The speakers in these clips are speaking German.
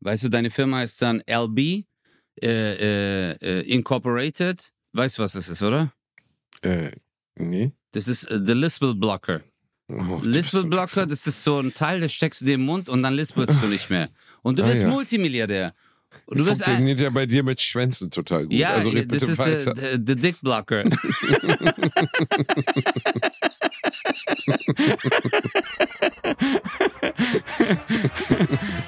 Weißt du, deine Firma ist dann LB äh, äh, äh, Incorporated. Weißt du, was das ist, oder? Äh, nee. Das ist äh, The Lispel Blocker. Oh, Lispel Blocker, das ist so ein Teil, das steckst du dir im Mund und dann lispelst du nicht mehr. Und du Ah, wirst ja. Multimilliardär. Und du wirst ein, Funktioniert ja bei dir mit Schwänzen total gut. ja, also red das bitte ist weiter. äh, the Dick Blocker.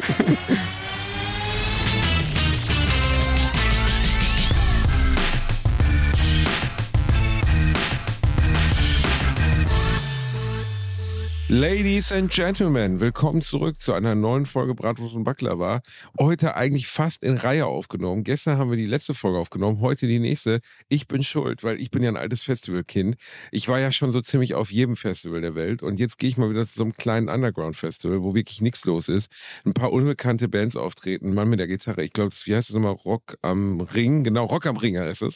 Ladies and Gentlemen, willkommen zurück zu einer neuen Folge Bratwurst und Baklava. Heute eigentlich fast in Reihe aufgenommen. Gestern haben wir die letzte Folge aufgenommen, heute die nächste. Ich bin schuld, weil ich bin ja ein altes Festivalkind. Ich war ja schon so ziemlich auf jedem Festival der Welt und jetzt gehe ich mal wieder zu so einem kleinen Underground-Festival, wo wirklich nichts los ist. Ein paar unbekannte Bands auftreten, Mann mit der Gitarre. Ich glaube, wie heißt es nochmal? Rock am Ring. Genau, Rock am Ring heißt es.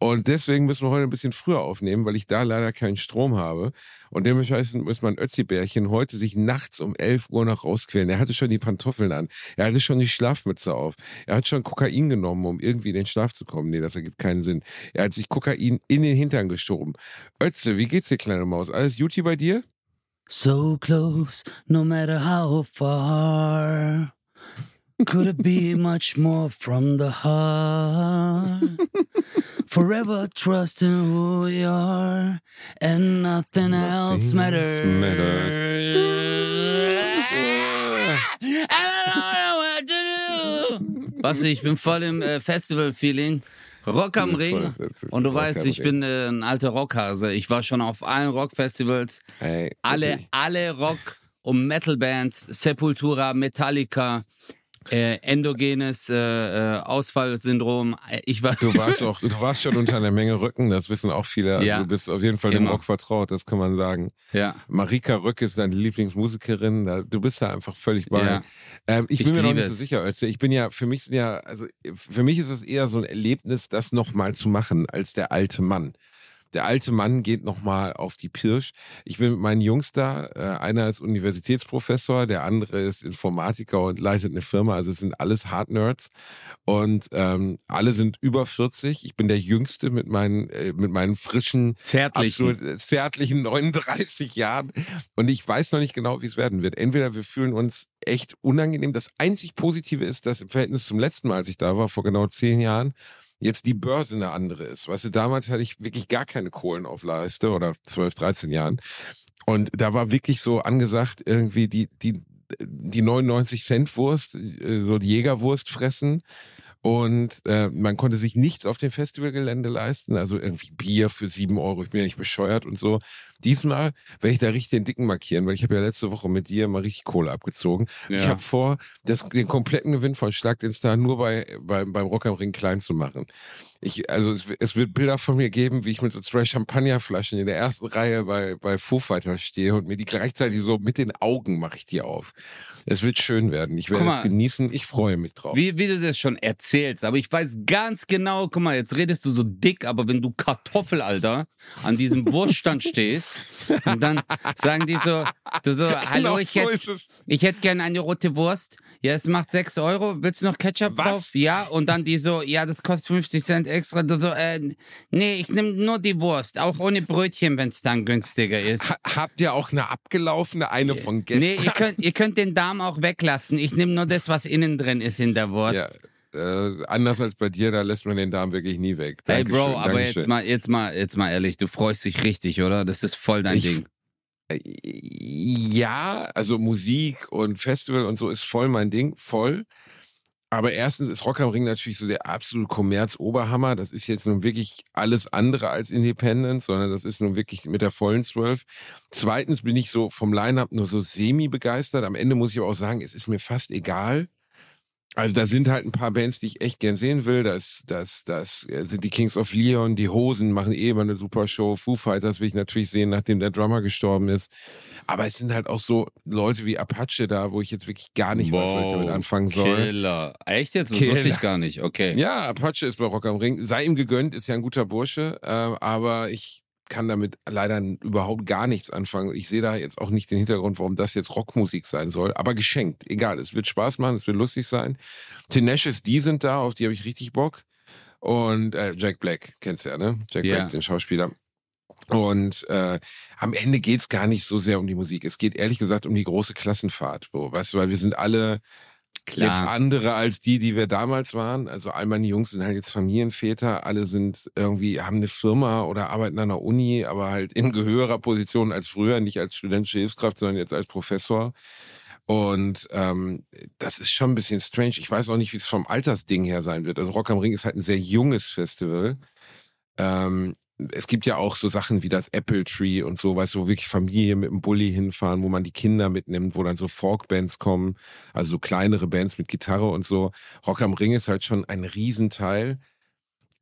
Und deswegen müssen wir heute ein bisschen früher aufnehmen, weil ich da leider keinen Strom habe. Und dementsprechend muss man Ötzi-Bärchen heute sich nachts um 11 Uhr noch rausquälen. Er hatte schon die Pantoffeln an. Er hatte schon die Schlafmütze auf. Er hat schon Kokain genommen, um irgendwie in den Schlaf zu kommen. Nee, das ergibt keinen Sinn. Er hat sich Kokain in den Hintern geschoben. Ötze, wie geht's dir, kleine Maus? Alles Juti bei dir? So close, no matter how far. Could it be much more from the heart? Forever trusting who we are, and nothing, else Nothing matters. I don't know what to do. Basti, ich bin voll im äh, Festival-Feeling. Rock am Ring. Und du Rock weißt, ich Ring. bin äh, ein alter Rockhase. Ich war schon auf allen Rockfestivals. Ey, Alle, wirklich. alle Rock- und Metal-Bands, Sepultura, Metallica, äh, endogenes äh, äh, Ausfallsyndrom. Ich war. Du warst auch, du warst schon unter einer Menge Rücken, das wissen auch viele. Also Ja. Du bist auf jeden Fall dem Immer. Rock vertraut, das kann man sagen. ja. Marika Rück ist deine Lieblingsmusikerin. Da- Du bist da einfach völlig bei. Ja. Ähm, ich, Ich bin mir noch nicht so sicher, Özce. Ich bin ja, für mich sind ja, also für mich ist es eher so ein Erlebnis, das nochmal zu machen, als der alte Mann. Der alte Mann geht nochmal auf die Pirsch. Ich bin mit meinen Jungs da. Äh, einer ist Universitätsprofessor, der andere ist Informatiker und leitet eine Firma. Also es sind alles Hard-Nerds. Und ähm, alle sind über 40. Ich bin der Jüngste mit meinen, äh, mit meinen frischen, Zärtlichen. absolut zärtlichen 39 Jahren. Und ich weiß noch nicht genau, wie es werden wird. Entweder wir fühlen uns echt unangenehm. Das einzig Positive ist, dass im Verhältnis zum letzten Mal, als ich da war, vor genau zehn Jahren, jetzt die Börse eine andere ist. Weißt du, damals hatte ich wirklich gar keine Kohlen auf Leiste oder 12, 13 Jahren. Und da war wirklich so angesagt, irgendwie die, die, die 99 Cent Wurst, äh, so die Jägerwurst fressen. Und äh, man konnte sich nichts auf dem Festivalgelände leisten, also irgendwie Bier für sieben Euro, ich bin ja nicht bescheuert und so. Diesmal werde ich da richtig den Dicken markieren, weil ich habe ja letzte Woche mit dir mal richtig Kohle abgezogen. Ich Ja. habe vor, das, den kompletten Gewinn von Schlag den Star nur bei, bei, beim Rock am Ring klein zu machen. Ich, also es, es wird Bilder von mir geben, wie ich mit so zwei Champagnerflaschen in der ersten Reihe bei, bei Foo Fighters stehe und mir die gleichzeitig so mit den Augen mache ich die auf. Es wird schön werden. Ich werde es genießen. Ich freue mich drauf. Wie, wie du das schon erzählst, aber ich weiß ganz genau, guck mal, jetzt redest du so dick, aber wenn du Kartoffel, Alter, an diesem Wurststand stehst und dann sagen die so, du so, hallo, ich Genau hätte ich hätt gerne eine rote Wurst. Ja, es macht 6 Euro. Willst du noch Ketchup Was? drauf? Ja, und dann die so, ja, das kostet 50 Cent extra. Du so, äh, nee, ich nehme nur die Wurst, auch ohne Brötchen, wenn es dann günstiger ist. Ha habt ihr auch eine abgelaufene, eine von gestern? Nee, ihr könnt, ihr könnt den Darm auch weglassen. Ich nehme nur das, was innen drin ist in der Wurst. Ja, äh, anders als bei dir, da lässt man den Darm wirklich nie weg. Hey Dankeschön, Bro, aber Dankeschön. jetzt mal, jetzt mal, jetzt mal ehrlich, du freust dich richtig, oder? Das ist voll dein Ich- Ding. Ja, also Musik und Festival und so ist voll mein Ding, voll. Aber erstens ist Rock am Ring natürlich so der absolute Kommerz-Oberhammer. Das ist jetzt nun wirklich alles andere als Independent, sondern das ist nun wirklich mit der vollen Zwölf. Zweitens bin ich so vom Line-Up nur so semi-begeistert. Am Ende muss ich aber auch sagen, es ist mir fast egal. Also da sind halt ein paar Bands, die ich echt gern sehen will. Das, das, das äh, sind die Kings of Leon, die Hosen machen eh immer eine super Show. Foo Fighters will ich natürlich sehen, nachdem der Drummer gestorben ist. Aber es sind halt auch so Leute wie Apache da, wo ich jetzt wirklich gar nicht weiß, was ich damit anfangen soll. Killer. Echt jetzt? Das Killer. wusste ich gar nicht. Okay. Ja, Apache ist bei Rock am Ring. Sei ihm gegönnt, ist ja ein guter Bursche. Äh, aber ich, kann damit leider überhaupt gar nichts anfangen. Ich sehe da jetzt auch nicht den Hintergrund, warum das jetzt Rockmusik sein soll. Aber geschenkt, egal. Es wird Spaß machen, es wird lustig sein. Tenacious D sind da, auf die habe ich richtig Bock. Und äh, Jack Black, kennst du ja, ne? Jack Ja. Black, den Schauspieler. Und äh, am Ende geht's gar nicht so sehr um die Musik. Es geht ehrlich gesagt um die große Klassenfahrt. So, weißt du, weil wir sind alle jetzt andere als die, die wir damals waren. Also all meine Jungs sind halt jetzt Familienväter, alle sind irgendwie, haben eine Firma oder arbeiten an der Uni, aber halt in höherer Position als früher, nicht als studentische Hilfskraft, sondern jetzt als Professor. Und ähm, das ist schon ein bisschen strange. Ich weiß auch nicht, wie es vom Altersding her sein wird. Also Rock am Ring ist halt ein sehr junges Festival. Ähm, es gibt ja auch so Sachen wie das Apple Tree und so, weißt du, wo wirklich Familien mit dem Bulli hinfahren, wo man die Kinder mitnimmt, wo dann so Folkbands kommen, also so kleinere Bands mit Gitarre und so. Rock am Ring ist halt schon ein Riesenteil.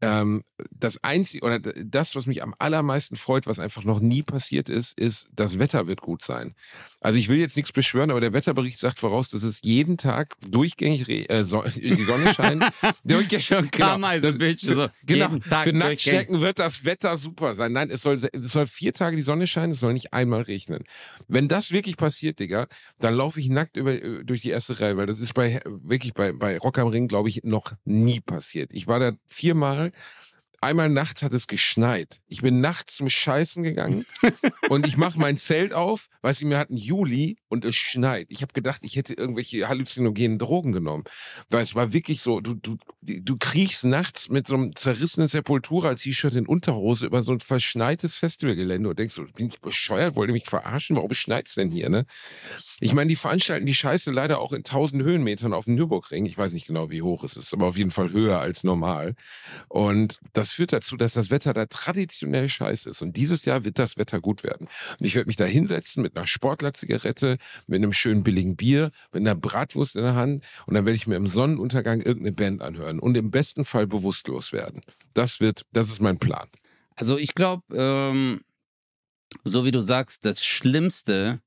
Ähm, das einzige oder das, was mich am allermeisten freut, was einfach noch nie passiert ist, ist, das Wetter wird gut sein. Also ich will jetzt nichts beschwören, aber der Wetterbericht sagt voraus, dass es jeden Tag durchgängig äh, so, die Sonne scheint. durchgängig, kam also, Bitch. für, So, genau, für. Nacktschnecken wird das Wetter super sein. Nein, es soll, es soll vier Tage die Sonne scheinen, es soll nicht einmal regnen. Wenn das wirklich passiert, Digga, dann laufe ich nackt über, äh, durch die erste Reihe, weil das ist bei wirklich bei, bei Rock am Ring, glaube ich, noch nie passiert. Ich war da viermal. right? Einmal nachts hat es geschneit. Ich bin nachts zum Scheißen gegangen und ich mache mein Zelt auf. Weißt du, wir hatten Juli und es schneit. Ich habe gedacht, ich hätte irgendwelche halluzinogenen Drogen genommen. Weil es war wirklich so, du, du, du kriechst nachts mit so einem zerrissenen Sepultura-T-Shirt in Unterhose über so ein verschneites Festivalgelände und denkst so, bin ich bescheuert, wollt ihr mich verarschen? Warum schneit's denn hier, ne? Ich meine, die veranstalten die Scheiße leider auch in tausend Höhenmetern auf dem Nürburgring. Ich weiß nicht genau, wie hoch es ist, aber auf jeden Fall höher als normal. Und das führt dazu, dass das Wetter da traditionell scheiße ist. Und dieses Jahr wird das Wetter gut werden. Und ich werde mich da hinsetzen mit einer Sportler-Zigarette, mit einem schönen billigen Bier, mit einer Bratwurst in der Hand. Und dann werde ich mir im Sonnenuntergang irgendeine Band anhören und im besten Fall bewusstlos werden. Das wird, das ist mein Plan. Also ich glaube, ähm, so wie du sagst, das Schlimmste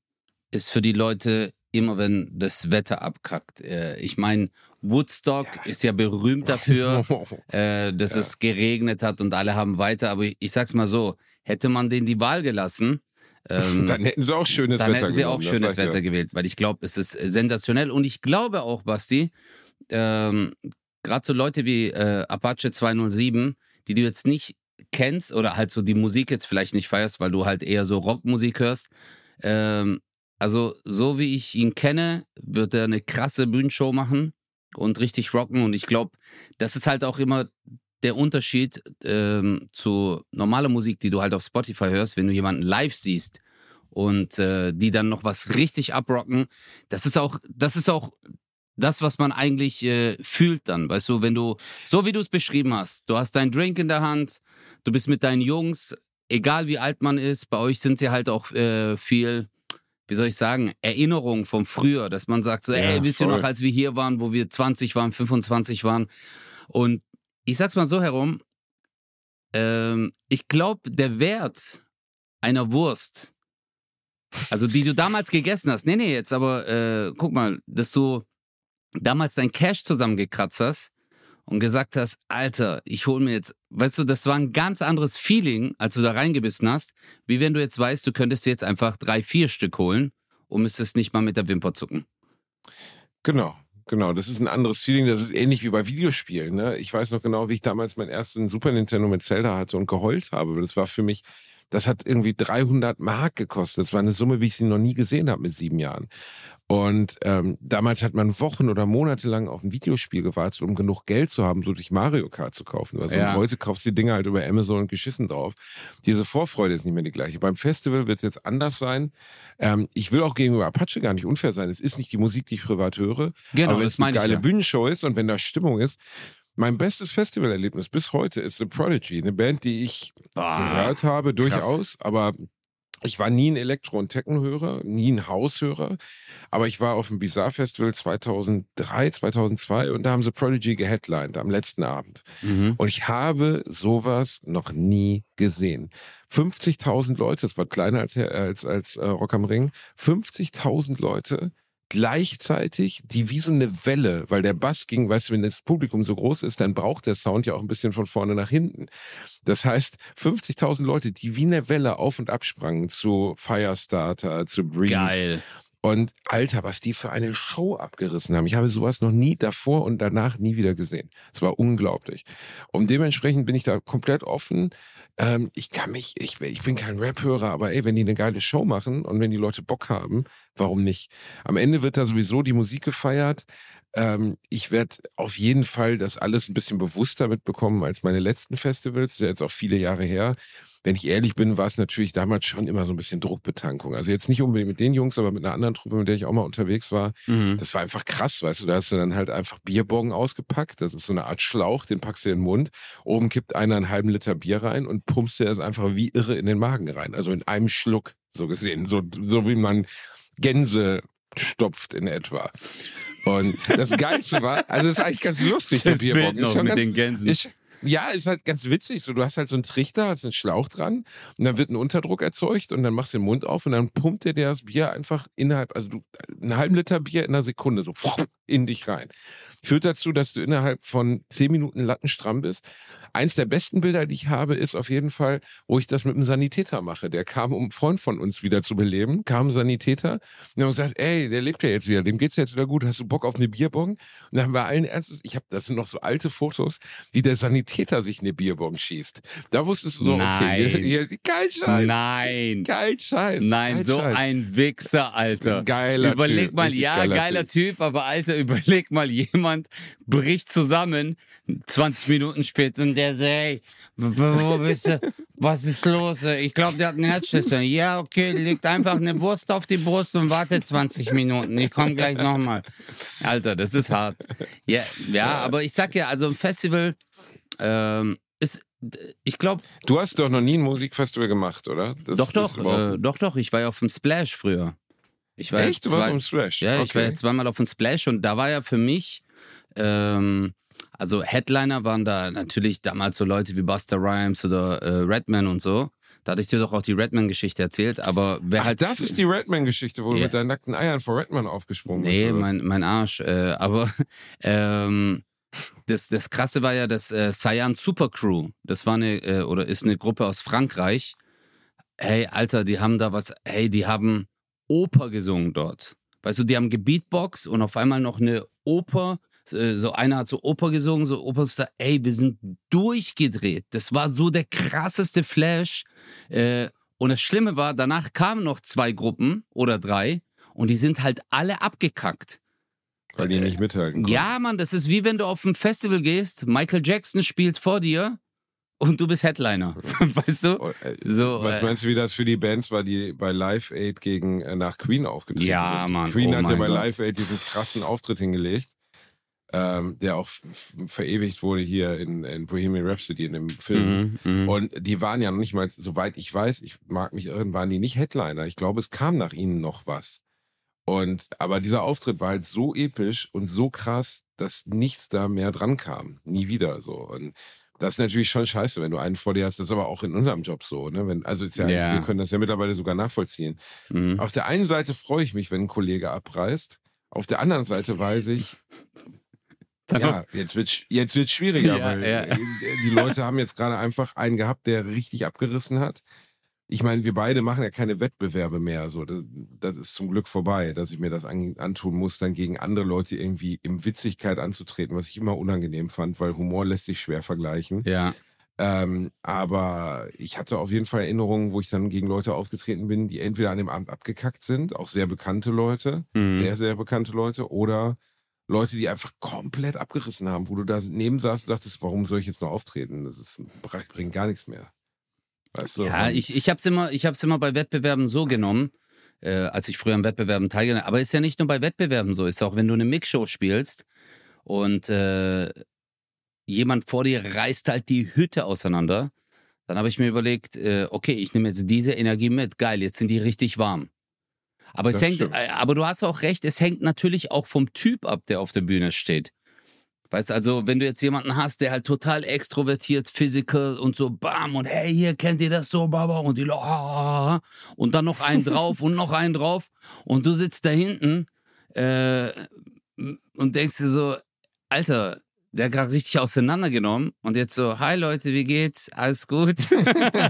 ist für die Leute immer, wenn das Wetter abkackt. Äh, ich meine, Woodstock ist ja berühmt dafür, äh, dass Ja. es geregnet hat und alle haben weiter. Aber ich, ich sag's mal so, hätte man denen die Wahl gelassen, ähm, Dann hätten sie auch schönes dann Wetter hätten sie genommen, auch schönes Wetter dir. gewählt, weil ich glaube, es ist sensationell. Und ich glaube auch, Basti, ähm, gerade so Leute wie äh, Apache 207, die du jetzt nicht kennst oder halt so die Musik jetzt vielleicht nicht feierst, weil du halt eher so Rockmusik hörst. Ähm, also so wie ich ihn kenne, wird er eine krasse Bühnenshow machen und richtig rocken. Und ich glaube, das ist halt auch immer der Unterschied ähm, zu normaler Musik, die du halt auf Spotify hörst, wenn du jemanden live siehst und äh, die dann noch was richtig abrocken. Das ist auch, das ist auch das, was man eigentlich äh, fühlt dann. Weißt du, wenn du, so wie du es beschrieben hast, du hast deinen Drink in der Hand, du bist mit deinen Jungs, egal wie alt man ist, bei euch sind sie halt auch äh, viel, wie soll ich sagen, Erinnerungen vom früher, dass man sagt so, Ja, ey, wisst ihr noch, als wir hier waren, wo wir 20 waren, 25 waren. Und ich sag's mal so herum, ähm, ich glaube, der Wert einer Wurst, also die du damals gegessen hast, nee, nee, jetzt aber, äh, guck mal, dass du damals dein Cash zusammengekratzt hast und gesagt hast, Alter, ich hol mir jetzt, weißt du, das war ein ganz anderes Feeling, als du da reingebissen hast, wie wenn du jetzt weißt, du könntest dir jetzt einfach drei, vier Stück holen und müsstest nicht mal mit der Wimper zucken. Genau, genau. Das ist ein anderes Feeling. Das ist ähnlich wie bei Videospielen. Ne? Ich weiß noch genau, wie ich damals meinen ersten Super Nintendo mit Zelda hatte und geheult habe. Das war für mich, das hat irgendwie 300 Mark gekostet. Das war eine Summe, wie ich sie noch nie gesehen habe mit sieben Jahren. Und ähm, damals hat man Wochen oder Monate lang auf ein Videospiel gewartet, um genug Geld zu haben, so durch Mario Kart zu kaufen. Also Ja. und heute kaufst du die Dinge halt über Amazon und geschissen drauf. Diese Vorfreude ist nicht mehr die gleiche. Beim Festival wird es jetzt anders sein. Ähm, ich will auch gegenüber Apache gar nicht unfair sein. Es ist nicht die Musik, die ich privat höre. Genau, aber wenn es eine geile ja. Bühnenshow ist und wenn da Stimmung ist. Mein bestes Festivalerlebnis bis heute ist The Prodigy, eine Band, die ich gehört habe, durchaus, aber ich war nie ein Elektro- und Techno-Hörer, nie ein Haushörer, aber ich war auf dem Bizarre Festival 2003, 2002 und da haben The Prodigy geheadlined am letzten Abend. Mhm. Und ich habe sowas noch nie gesehen. 50.000 Leute, das war kleiner als, als, als äh, Rock am Ring, 50.000 Leute gleichzeitig die wie so eine Welle, weil der Bass ging, weißt du, wenn das Publikum so groß ist, dann braucht der Sound ja auch ein bisschen von vorne nach hinten. Das heißt, 50.000 Leute, die wie eine Welle auf und ab sprangen zu Firestarter, zu Breeze. Geil. Und Alter, was die für eine Show abgerissen haben. Ich habe sowas noch nie davor und danach nie wieder gesehen. Es war unglaublich. Und dementsprechend bin ich da komplett offen. Ähm, ich kann mich, ich, ich bin kein Rap-Hörer, aber ey, wenn die eine geile Show machen und wenn die Leute Bock haben, warum nicht? Am Ende wird da sowieso die Musik gefeiert. Ähm, ich werde auf jeden Fall das alles ein bisschen bewusster mitbekommen als meine letzten Festivals. Das ist ja jetzt auch viele Jahre her. Wenn ich ehrlich bin, war es natürlich damals schon immer so ein bisschen Druckbetankung. Also jetzt nicht unbedingt mit den Jungs, aber mit einer anderen Truppe, mit der ich auch mal unterwegs war. Mhm. Das war einfach krass, weißt du. Da hast du dann halt einfach Bierbongen ausgepackt. Das ist so eine Art Schlauch, den packst du in den Mund. Oben kippt einer einen halben Liter Bier rein und pumpst dir das einfach wie irre in den Magen rein. Also in einem Schluck, so gesehen. So, so wie man Gänse stopft in etwa. Und das Geilste war, also es ist eigentlich ganz lustig, das der Bierbong. Bild noch mit ganz, den Gänsen. Ist, ja, ist halt ganz witzig. So, du hast halt so einen Trichter, hast einen Schlauch dran und dann wird ein Unterdruck erzeugt und dann machst du den Mund auf und dann pumpt dir das Bier einfach innerhalb, also du, einen halben Liter Bier in einer Sekunde so in dich rein führt dazu, dass du innerhalb von zehn Minuten lattenstramm bist. Eins der besten Bilder, die ich habe, ist auf jeden Fall, wo ich das mit einem Sanitäter mache. Der kam, um einen Freund von uns wieder zu beleben, kam ein Sanitäter und haben gesagt, ey, der lebt ja jetzt wieder, dem geht's jetzt wieder gut, hast du Bock auf eine Bierbong? Und dann haben wir allen Ernstes, ich habe, das sind noch so alte Fotos, wie der Sanitäter sich eine Bierbong schießt. Da wusstest du so, Nein. okay, hier, hier, kein Scheiß. Nein. Kein Scheiß. Nein, kein so Scheiß. ein Wichser, Alter. Geiler Überleg typ, mal, ja, geiler, geiler typ. typ, aber Alter, überleg mal jemand, jemand bricht zusammen, 20 Minuten später, und der so, hey, wo bist du? Was ist los? Ich glaube, der hat einen Herzschlüssel. Ja, okay, legt einfach eine Wurst auf die Brust und wartet 20 Minuten. Ich komme gleich nochmal. Alter, das ist hart. Ja, ja, aber ich sag ja, also ein Festival ähm, ist ich glaube. Du hast doch noch nie ein Musikfestival gemacht, oder? Das doch, doch, äh, doch, doch. Ich war ja auf dem Splash früher. Ich war Echt? Du warst auf dem Splash? Ja, okay. ich war ja zweimal auf dem Splash und da war ja für mich ähm, also Headliner waren da natürlich damals so Leute wie Buster Rhymes oder äh, Redman und so. Da hatte ich dir doch auch die Redman-Geschichte erzählt, aber wer Ach, halt. Das ist die Redman-Geschichte, wo ja. du mit deinen nackten Eiern vor Redman aufgesprungen nee, bist. Nee, mein, mein Arsch. Äh, aber ähm, das, das Krasse war ja das äh, Cyan Super Crew. Das war eine, äh, oder ist eine Gruppe aus Frankreich. Hey, Alter, die haben da was, hey, die haben Oper gesungen dort. Weißt du, die haben Gebeatbox und auf einmal noch eine Oper so einer hat so Oper gesungen, so Operstar, ey, wir sind durchgedreht. Das war so der krasseste Flash. Äh, und das Schlimme war, danach kamen noch zwei Gruppen oder drei und die sind halt alle abgekackt. Weil die nicht mithalten konnten. Ja, Mann, das ist wie wenn du auf ein Festival gehst, Michael Jackson spielt vor dir und du bist Headliner. weißt du? Äh, so, Was äh, meinst du, wie das für die Bands war, die bei Live Aid gegen äh, nach Queen aufgetreten ja, sind? Mann. Queen oh hat ja bei. Live Aid diesen krassen Auftritt hingelegt ähm, der auch verewigt wurde hier in, in, Bohemian Rhapsody in dem Film. Mm, mm. Und die waren ja noch nicht mal, soweit ich weiß, ich mag mich irren, waren die nicht Headliner. Ich glaube, es kam nach ihnen noch was. Und aber dieser Auftritt war halt so episch und so krass, dass nichts da mehr dran kam. Nie wieder so. Und das ist natürlich schon scheiße, wenn du einen vor dir hast. Das ist aber auch in unserem Job so. Ne? Wenn, also ja, ja. wir können das ja mittlerweile sogar nachvollziehen. Mhm. Auf der einen Seite freue ich mich, wenn ein Kollege abreißt. Auf der anderen Seite weiß ich, ja, jetzt wird jetzt wird schwieriger, ja, weil ja. Äh, die Leute haben jetzt gerade einfach einen gehabt, der richtig abgerissen hat. Ich meine, wir beide machen ja keine Wettbewerbe mehr. So, das, das ist zum Glück vorbei, dass ich mir das an, antun muss, dann gegen andere Leute irgendwie in Witzigkeit anzutreten, was ich immer unangenehm fand, weil Humor lässt sich schwer vergleichen. Ja. Ähm, aber ich hatte auf jeden Fall Erinnerungen, wo ich dann gegen Leute aufgetreten bin, die entweder an dem Abend abgekackt sind, auch sehr bekannte Leute, mhm. sehr, sehr bekannte Leute, oder Leute, die einfach komplett abgerissen haben, wo du da neben saßt und dachtest, warum soll ich jetzt noch auftreten? Das ist, bringt gar nichts mehr. Weißt du? Ja, ich, ich habe es immer, immer bei Wettbewerben so genommen, äh, als ich früher an Wettbewerben teilgenommen habe. Aber ist ja nicht nur bei Wettbewerben so, ist auch, wenn du eine Mixshow spielst und äh, jemand vor dir reißt halt die Hütte auseinander, dann habe ich mir überlegt, äh, okay, ich nehme jetzt diese Energie mit. Geil, jetzt sind die richtig warm. Aber, es hängt, äh, aber du hast auch recht, es hängt natürlich auch vom Typ ab, der auf der Bühne steht. Weißt du, also, wenn du jetzt jemanden hast, der halt total extrovertiert, physical und so, bam, und hey, hier kennt ihr das so, baba, und die, ah, und dann noch einen drauf und noch einen drauf, und du sitzt da hinten, äh, und denkst dir so, Alter, der gerade richtig auseinandergenommen und jetzt so, hi Leute, wie geht's? Alles gut?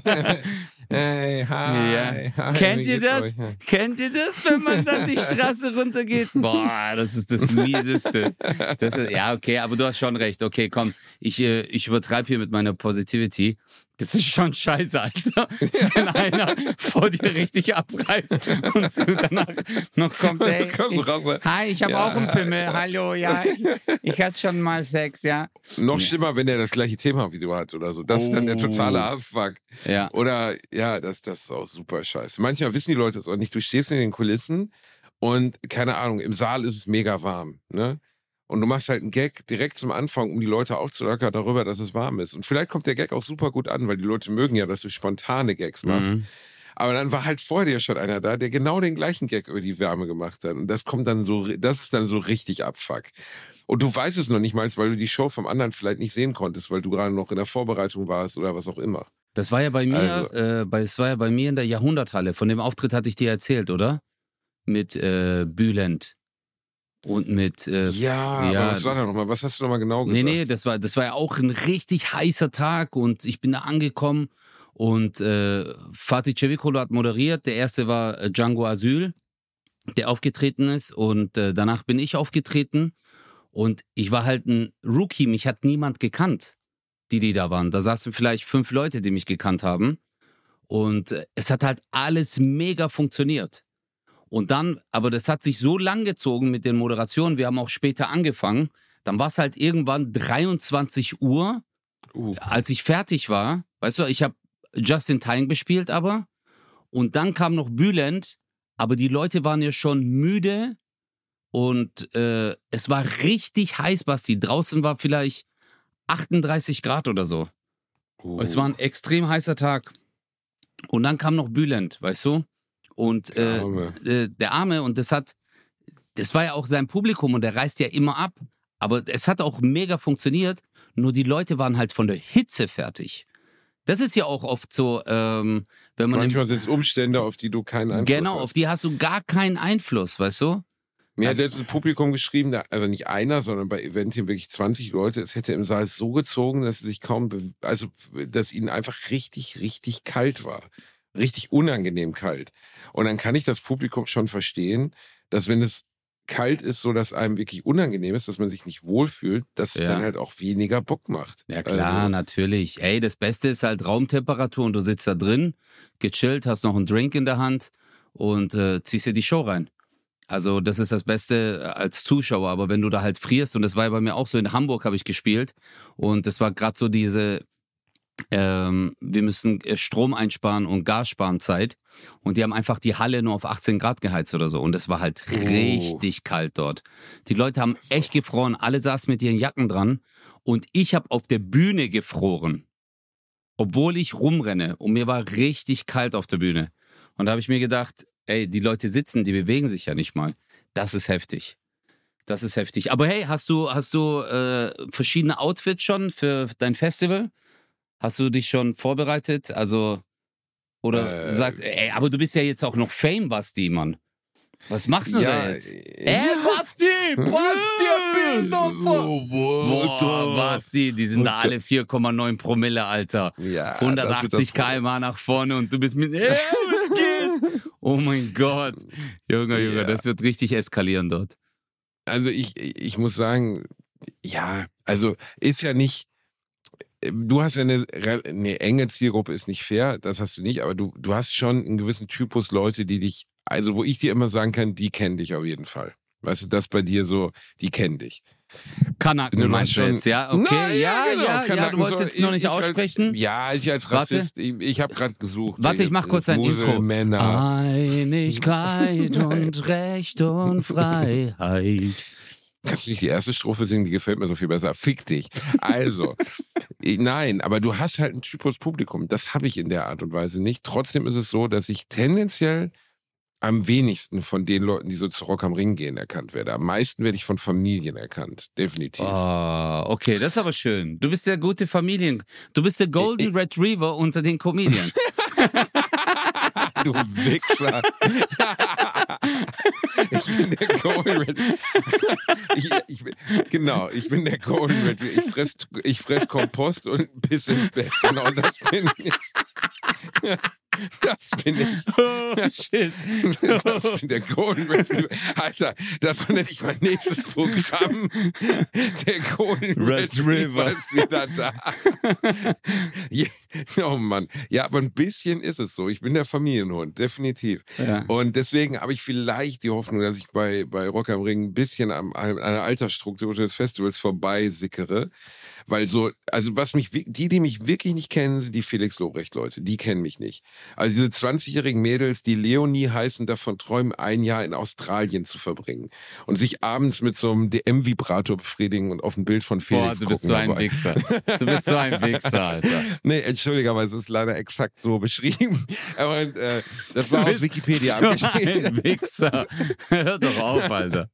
hey, hi, Ja. hi, Kennt ihr das? euch? Ja. Kennt ihr das, wenn man dann die Straße runtergeht? Boah, das ist das Mieseste. Das ist, ja, okay, aber du hast schon recht. Okay, komm, ich, äh, ich übertreibe hier mit meiner Positivity. Das ist schon scheiße, Alter. Wenn einer vor dir richtig abreißt und du danach noch kommt, ey, Komm, ich, ne? hi, ich habe Ja. auch einen Pimmel. Hallo, ja, ich, ich hatte schon mal Sex, ja. Noch schlimmer, wenn er das gleiche Thema wie du hat oder so. Das ist dann der totale Oh. Abfuck. Ja. Oder ja, das, das ist auch super scheiße. Manchmal wissen die Leute es auch nicht. Du stehst in den Kulissen und keine Ahnung, im Saal ist es mega warm. Ne? Und du machst halt einen Gag direkt zum Anfang, um die Leute aufzulockern darüber, dass es warm ist. Und vielleicht kommt der Gag auch super gut an, weil die Leute mögen ja, dass du spontane Gags machst. Mhm. Aber dann war halt vor dir schon einer da, der genau den gleichen Gag über die Wärme gemacht hat. Und das kommt dann so, das ist dann so richtig Abfuck. Und du weißt es noch nicht mal, weil du die Show vom anderen vielleicht nicht sehen konntest, weil du gerade noch in der Vorbereitung warst oder was auch immer. Das war ja bei mir, Also- äh, bei, es war ja bei mir in der Jahrhunderthalle. Von dem Auftritt hatte ich dir erzählt, oder? Mit äh, Bülent und mit. Äh, Ja, ja. aber was war da nochmal? Was hast du nochmal genau nee, gesagt? nee, das war, das war ja auch ein richtig heißer Tag und ich bin da angekommen und äh, Fatih Cevicolo hat moderiert. Der erste war äh, Django Asyl, der aufgetreten ist und äh, danach bin ich aufgetreten und ich war halt ein Rookie. Mich hat niemand gekannt, die, die da waren. Da saßen vielleicht fünf Leute, die mich gekannt haben. Und äh, es hat halt alles mega funktioniert. Und dann, aber das hat sich so lang gezogen mit den Moderationen. Wir haben auch später angefangen. Dann war es halt irgendwann 23 Uhr, Uh, als ich fertig war. Weißt du, ich habe Justin Time gespielt, aber. Und dann kam noch Bülent, aber die Leute waren ja schon müde. Und äh, es war richtig heiß, Basti. Draußen war vielleicht 38 Grad oder so. uh. Es war ein extrem heißer Tag. Und dann kam noch Bülent, weißt du? Und Der äh, Arme. äh, der Arme, und das hat, das war ja auch sein Publikum und der reist ja immer ab. Aber es hat auch mega funktioniert, nur die Leute waren halt von der Hitze fertig. Das ist ja auch oft so, ähm, wenn man. Manchmal sind es Umstände, auf die du keinen Einfluss genau, hast. auf die hast du gar keinen Einfluss, weißt du? Mir hat jetzt ein Publikum geschrieben, da, also nicht einer, sondern bei Eventim wirklich 20 Leute. Es hätte im Saal so gezogen, dass sie sich kaum, also dass ihnen einfach richtig, richtig kalt war. Richtig unangenehm kalt. Und dann kann ich das Publikum schon verstehen, dass wenn es kalt ist, so dass einem wirklich unangenehm ist, dass man sich nicht wohlfühlt, dass es Ja. dann halt auch weniger Bock macht. Ja klar, Also, natürlich. Ey, das Beste ist halt Raumtemperatur und du sitzt da drin, gechillt, hast noch einen Drink in der Hand und äh, ziehst dir die Show rein. Also das ist das Beste äh, als Zuschauer. Aber wenn du da halt frierst, und das war ja bei mir auch so, in Hamburg habe ich gespielt und das war gerade so diese, ähm, wir müssen äh, Strom einsparen und Gas sparen Zeit. Und die haben einfach die Halle nur auf 18 Grad geheizt oder so. Und es war halt Oh. richtig kalt dort. Die Leute haben echt gefroren. Alle saßen mit ihren Jacken dran. Und ich habe auf der Bühne gefroren. Obwohl ich rumrenne. Und mir war richtig kalt auf der Bühne. Und da habe ich mir gedacht, ey, die Leute sitzen, die bewegen sich ja nicht mal. Das ist heftig. Das ist heftig. Aber hey, hast du, hast du äh, verschiedene Outfits schon für dein Festival? Hast du dich schon vorbereitet? Also, oder Äh, sagst, ey, aber du bist ja jetzt auch noch Fame, Basti, Mann. Was machst du da jetzt? äh, Ey, Basti! Basti, Bilder von... Boah, Basti, die sind da alle 4,9 Promille, Alter. Ja, das 180 wird das km/h nach vorne und du bist mit. Ey, was geht? Oh mein Gott. Junge, Junge, Ja. das wird richtig eskalieren dort. Also ich, ich muss sagen, ja, also ist ja nicht, du hast ja eine, eine enge Zielgruppe, ist nicht fair, das hast du nicht, aber du, du hast schon einen gewissen Typus Leute, die dich, also wo ich dir immer sagen kann, die kennen dich auf jeden Fall. Weißt du, das bei dir so, die kennen dich. Kanaken Du meinst du schon- jetzt, ja? Okay, Na, ja, genau, ja, ja, du wolltest so- jetzt noch nicht ich als- aussprechen. Ja, ich als Warte. Rassist, ich, ich habe gerade gesucht. Warte, ich mach kurz ein Mosel, Intro. Männer. Einigkeit und Recht und Freiheit. Kannst du nicht die erste Strophe singen? Die gefällt mir so viel besser. Fick dich. Also, nein, aber du hast halt ein Typus Publikum. Das habe ich in der Art und Weise nicht. Trotzdem ist es so, dass ich tendenziell am wenigsten von den Leuten, die so zu Rock am Ring gehen, erkannt werde. Am meisten werde ich von Familien erkannt. Definitiv. Oh, okay, das ist aber schön. Du bist der gute Familien. Du bist der Golden Retriever unter den Comedians. Du Wichser. ich bin der Golden Red. ich, ich genau, ich bin der Golden Red. Ich fress, ich fress Kompost und piss ins Bett. Genau, das bin ich. Das bin ich. Oh, shit. Das bin der Golden Red. Alter, das nenne ich mein nächstes Programm. Der Golden Red, Red River. ist wieder da. Oh Mann. Ja, aber ein bisschen ist es so. Ich bin der Familienhund, definitiv. Ja. Und deswegen habe ich vielleicht die Hoffnung, dass ich bei, bei Rock am Ring ein bisschen am, an einer Altersstruktur des Festivals vorbeisickere. Weil so, also was mich, die, die mich wirklich nicht kennen, sind die Felix Lobrecht-Leute. Die kennen mich nicht. Also diese 20-jährigen Mädels, die Leonie heißen, davon träumen, ein Jahr in Australien zu verbringen. Und sich abends mit so einem DM-Vibrator befriedigen und auf ein Bild von Felix Boah, du bist gucken so ein dabei. Wichser. Du bist so ein Wichser, Alter. Nee, entschuldige, aber es ist leider exakt so beschrieben. Aber äh, das war aus Wikipedia so abgeschrieben. ein Wichser. Hör doch auf, Alter.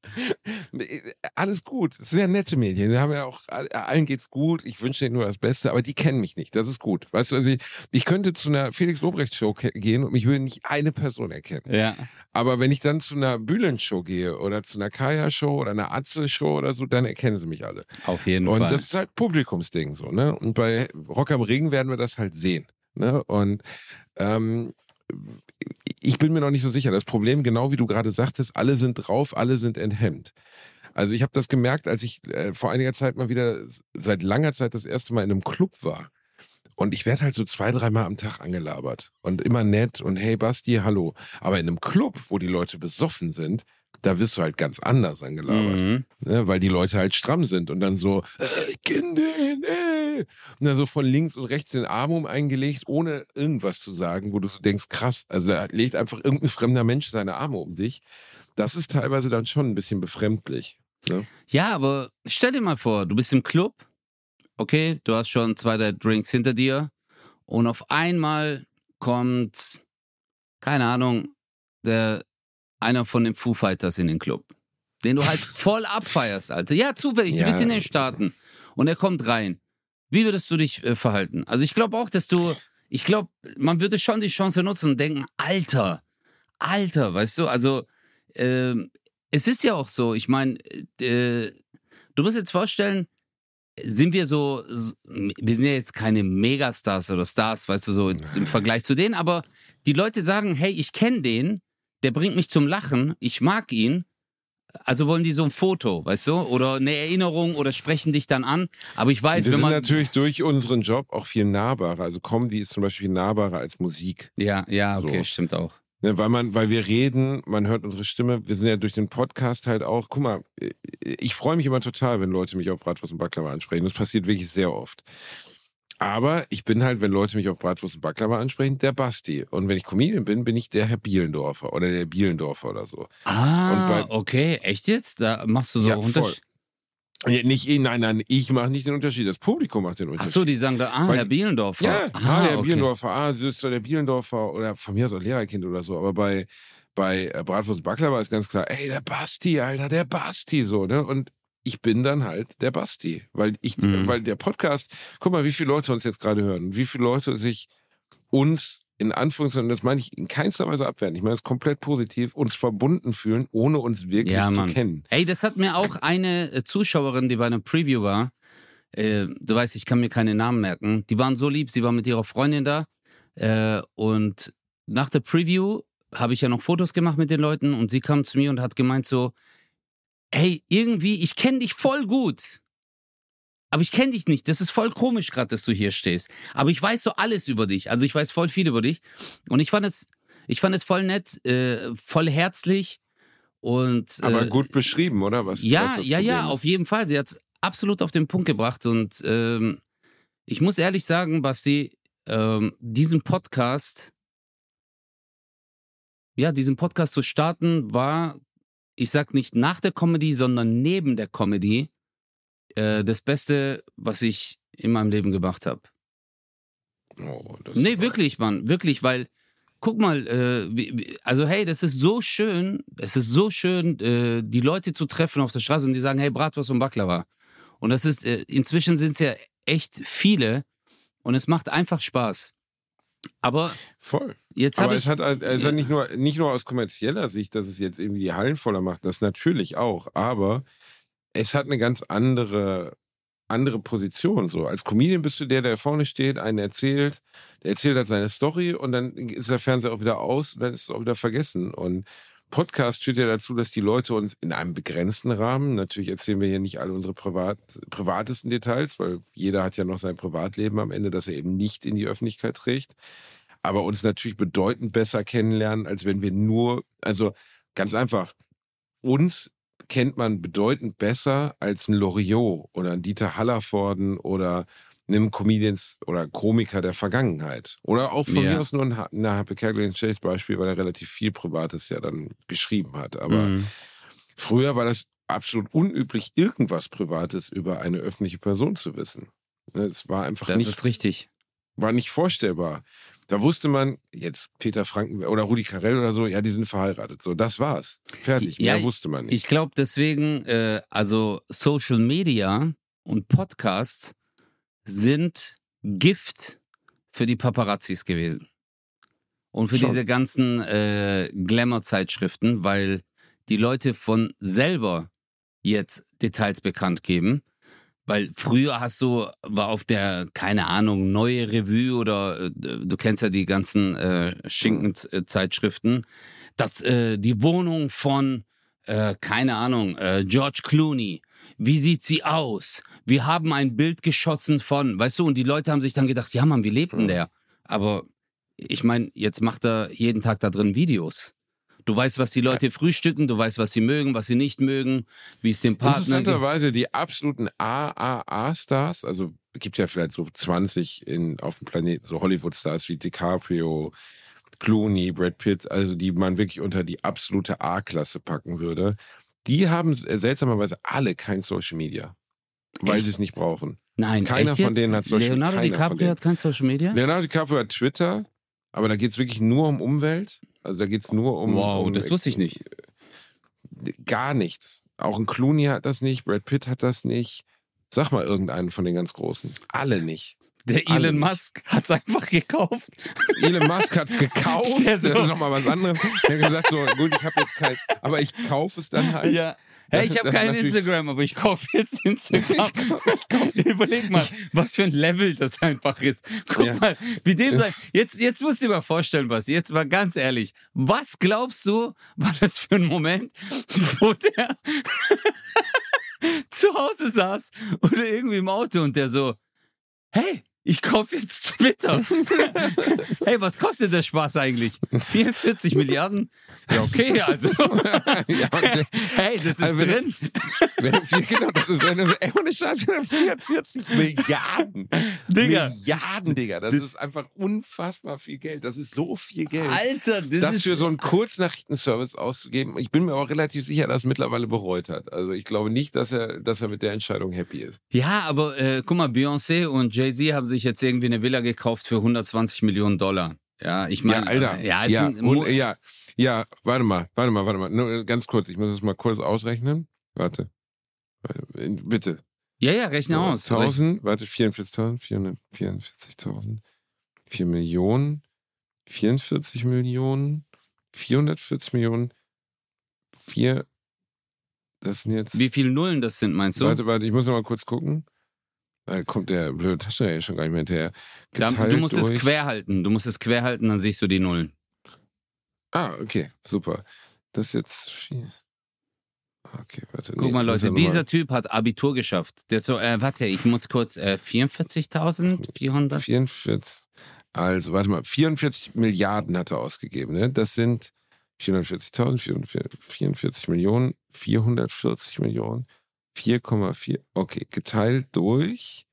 Alles gut. Es sind ja nette Medien. Die haben ja auch, allen geht's gut. Ich wünsche denen nur das Beste, aber die kennen mich nicht. Das ist gut. Weißt du, also ich, ich könnte zu einer Felix Lobrecht Show gehen und mich würde nicht eine Person erkennen. Ja. Aber wenn ich dann zu einer Bülent Show gehe oder zu einer Kaya Show oder einer Atze Show oder so, dann erkennen sie mich alle. Auf jeden Und Fall. das ist halt Publikumsding so, ne? Und bei Rock am Ring werden wir das halt sehen. Ne? Und ähm, ich bin mir noch nicht so sicher. Das Problem, genau wie du gerade sagtest, alle sind drauf, alle sind enthemmt. Also ich habe das gemerkt, als ich äh, vor einiger Zeit mal wieder seit langer Zeit das erste Mal in einem Club war. Und ich werde halt so zwei, dreimal am Tag angelabert. Und immer nett und hey Basti, hallo. Aber in einem Club, wo die Leute besoffen sind, da wirst du halt ganz anders angelabert Mhm. ne, weil die Leute halt stramm sind und dann so, äh, den, ey. Und dann so von links und rechts den Arm um eingelegt, ohne irgendwas zu sagen, wo du so denkst, krass, also da legt einfach irgendein fremder Mensch seine Arme um dich. Das ist teilweise dann schon ein bisschen befremdlich. Ne? Ja, aber stell dir mal vor, du bist im Club, okay, du hast schon zwei, drei Drinks hinter dir und auf einmal kommt, keine Ahnung, der, einer von den Foo Fighters in den Club, den du halt voll abfeierst, Alter. Ja, zufällig, Ja. du bist in den Staaten und er kommt rein. Wie würdest du dich äh, verhalten? Also ich glaube auch, dass du, ich glaube, man würde schon die Chance nutzen und denken, Alter, Alter, weißt du, also ähm, es ist ja auch so, ich meine, äh, du musst jetzt vorstellen, sind wir so, wir sind ja jetzt keine Megastars oder Stars, weißt du, so im Vergleich zu denen, aber die Leute sagen, hey, ich kenne den, der bringt mich zum Lachen, ich mag ihn, also wollen die so ein Foto, weißt du, oder eine Erinnerung oder sprechen dich dann an, aber ich weiß, wir sind natürlich durch unseren Job auch viel nahbarer. Also Comedy ist zum Beispiel nahbarer als Musik. Ja, ja, okay, So. stimmt auch. Ne, weil man, weil wir reden, man hört unsere Stimme. Wir sind ja durch den Podcast halt auch. Guck mal, ich freue mich immer total, wenn Leute mich auf Bratwurst und Baklava ansprechen. Das passiert wirklich sehr oft. Aber ich bin halt, wenn Leute mich auf Bratwurst und Baklava ansprechen, der Basti. Und wenn ich Comedian bin, bin ich der Herr Bielendorfer oder der Bielendorfer oder so. Ah, bei- okay, echt jetzt? Da machst du so Ja, Unterschied. Ja, Nicht, ich- nein, nein, ich mache nicht den Unterschied. Das Publikum macht den Ach Unterschied. so, die sagen da, ah, Weil- Herr Bielendorfer. Ja, ah, der okay. Bielendorfer, ah, doch der Bielendorfer oder von mir aus auch Lehrerkind oder so. Aber bei, bei äh, Bratwurst und Baklava ist ganz klar, ey, der Basti, Alter, der Basti, so, ne? Und ich bin dann halt der Basti, weil ich, Mhm. weil der Podcast, guck mal, wie viele Leute uns jetzt gerade hören, wie viele Leute sich uns in Anführungszeichen, das meine ich in keinster Weise abwerten, ich meine es komplett positiv, uns verbunden fühlen, ohne uns wirklich Ja, zu kennen. Ey, das hat mir auch eine äh, Zuschauerin, die bei einer Preview war, äh, du weißt, ich kann mir keine Namen merken, die waren so lieb, sie war mit ihrer Freundin da äh, und nach der Preview habe ich ja noch Fotos gemacht mit den Leuten und sie kam zu mir und hat gemeint so, hey, irgendwie, ich kenne dich voll gut. Aber ich kenne dich nicht. Das ist voll komisch gerade, dass du hier stehst. Aber ich weiß so alles über dich. Also ich weiß voll viel über dich. Und ich fand es, ich fand es voll nett, äh, voll herzlich und Aber äh, gut beschrieben, oder? Was, was ja, das ja, ja, auf jeden Fall. Sie hat es absolut auf den Punkt gebracht. Und ähm, ich muss ehrlich sagen, Basti, ähm, diesen Podcast, ja, diesen Podcast zu starten, war, ich sag nicht nach der Comedy, sondern neben der Comedy, äh, das Beste, was ich in meinem Leben gemacht habe. Oh, Nee, aber- wirklich, Mann, wirklich, weil, guck mal, äh, wie, also hey, das ist so schön, es ist so schön, äh, die Leute zu treffen auf der Straße und die sagen, hey, Bratwurst und Baklava. Und das ist, äh, inzwischen sind es ja echt viele und es macht einfach Spaß. Aber Voll. jetzt Aber habe es ich. hat, halt- es hat nicht, nur, nicht nur aus kommerzieller Sicht, dass es jetzt irgendwie die Hallen voller macht, das natürlich auch, aber es hat eine ganz andere, andere Position. So. Als Comedian bist du der, der vorne steht, einen erzählt, der erzählt halt seine Story und dann ist der Fernseher auch wieder aus und dann ist es auch wieder vergessen. Und Podcast führt ja dazu, dass die Leute uns in einem begrenzten Rahmen, natürlich erzählen wir hier nicht alle unsere privat, privatesten Details, weil jeder hat ja noch sein Privatleben am Ende, das er eben nicht in die Öffentlichkeit trägt aber uns natürlich bedeutend besser kennenlernen, als wenn wir nur, also ganz einfach, uns kennt man bedeutend besser als ein Loriot oder ein Dieter Hallervorden oder einem Comedians oder Komiker der Vergangenheit. Oder auch von Ja. mir aus nur ein, na, Kerkeling ein schlechtes Beispiel, weil er relativ viel Privates ja dann geschrieben hat. Aber Mhm. früher war das absolut unüblich, irgendwas Privates über eine öffentliche Person zu wissen. Es war einfach Das nicht ist richtig. war nicht vorstellbar. Da wusste man, jetzt Peter Franken oder Rudi Carell oder so, ja, die sind verheiratet. So, das war's. Fertig. Ja, Mehr wusste man nicht. Ich glaube deswegen, äh, also Social Media und Podcasts sind Gift für die Paparazzis gewesen. Und für Schon. diese ganzen äh, Glamour-Zeitschriften, weil die Leute von selber jetzt Details bekannt geben. Weil früher hast du, war auf der, keine Ahnung, neue Revue oder äh, du kennst ja die ganzen äh, Schinken-Zeitschriften, dass äh, die Wohnung von, äh, keine Ahnung, äh, George Clooney, wie sieht sie aus? Wir haben ein Bild geschossen von, weißt du, und die Leute haben sich dann gedacht, ja Mann, wie lebt denn Mhm. der? Aber ich meine, jetzt macht er jeden Tag da drin Videos. Du weißt, was die Leute frühstücken, du weißt, was sie mögen, was sie nicht mögen, wie es dem Partner. Interessanterweise die absoluten AAA-Stars, also gibt ja vielleicht so 20 in, auf dem Planeten, so Hollywood-Stars wie DiCaprio, Clooney, Brad Pitt, also die man wirklich unter die absolute A-Klasse packen würde. Die haben seltsamerweise alle kein Social Media, weil sie es nicht brauchen. Nein, keiner von denen hat Social- Leonardo keiner von DiCaprio hat kein Social Media? Leonardo DiCaprio hat Twitter, aber da geht es wirklich nur um Umwelt. Also da geht es nur um, wow, um das wusste ich nicht. gar nichts. Auch ein Clooney hat das nicht, Brad Pitt hat das nicht. Sag mal irgendeinen von den ganz Großen. Alle nicht. Der alle Elon nicht. Musk hat es einfach gekauft. Elon Musk hat's gekauft. Der so- ist nochmal was anderes. Der hat gesagt, so, gut, ich habe jetzt kein, aber ich kaufe es dann halt. Ja. Hey, ich habe kein Instagram, aber ich kaufe jetzt Instagram. Überleg mal, was für ein Level das einfach ist. Guck Ja. mal, wie dem sein. Jetzt, jetzt musst du dir mal vorstellen, was. Jetzt mal ganz ehrlich. Was glaubst du, war das für ein Moment, wo der zu Hause saß oder irgendwie im Auto und der so, hey, ich kaufe jetzt Twitter. hey, was kostet der Spaß eigentlich? 44 Milliarden? Ja, okay, also. Ja, und der- hey, das ist Also wenn- drin. Wenn viel, genau, das ist eine, ey, ohne Scheiß, 44 Milliarden. Digga. Milliarden, Digga. Das, Das- ist einfach unfassbar viel Geld. Das ist so viel Geld. Alter, das, das ist für so einen Kurznachrichtenservice auszugeben, ich bin mir auch relativ sicher, dass er es mittlerweile bereut hat. Also ich glaube nicht, dass er, dass er mit der Entscheidung happy ist. Ja, aber äh, guck mal, Beyoncé und Jay-Z haben sich jetzt irgendwie eine Villa gekauft für 120 Millionen Dollar. Ja, ich meine, ja, Alter. ja, ja, und, ja, ja, warte mal, warte mal, warte mal. Nur ganz kurz, ich muss das mal kurz ausrechnen. Warte. Warte, Bitte. ja, ja, rechne aus. 1000, warte, 44.000, 444.000, 4 Millionen, 44 Millionen, 440 Millionen, 4, das sind jetzt, Wie viele Nullen das sind, meinst du? warte, warte, ich muss noch mal kurz gucken. Da kommt der blöde Taschenrechner schon gar nicht mehr hinterher. Geteilt du musst es quer halten. Du musst es quer halten, dann siehst du die Nullen. Ah, okay, super. Das ist jetzt viel. Okay, warte. Guck nee, mal, Leute, dieser Typ hat Abitur geschafft. Der so, äh, warte, ich muss kurz äh, 44.400. 44. Also, warte mal, 44 Milliarden hat er ausgegeben, ne? Das sind 440.000, 44 Millionen, 440 Millionen, 4,4. Okay, geteilt durch.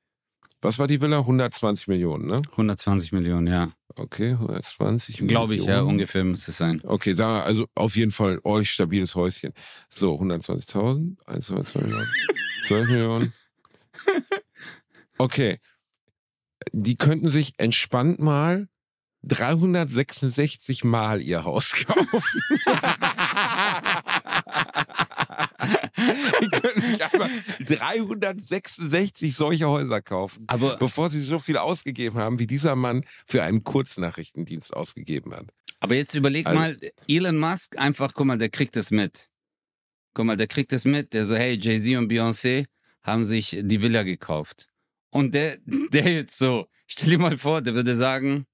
Was war die Villa? 120 Millionen, ne? 120 Millionen, ja. Okay, 120 Millionen. Glaube ich, ja, ungefähr muss es sein. Okay, sagen wir, also auf jeden Fall euch stabiles Häuschen. So, 120.000, 1, 2, 2 Millionen, 12 Millionen. Okay. Die könnten sich entspannt mal 366 Mal ihr Haus kaufen. Die können nicht einfach 366 solche Häuser kaufen, Aber, bevor sie so viel ausgegeben haben, wie dieser Mann für einen Kurznachrichtendienst ausgegeben hat. aber jetzt überleg Also- mal, Elon Musk einfach, guck mal, der kriegt das mit. Guck mal, der kriegt das mit. Der so, hey, Jay-Z und Beyoncé haben sich die Villa gekauft. Und der, der jetzt so, stell dir mal vor, der würde sagen,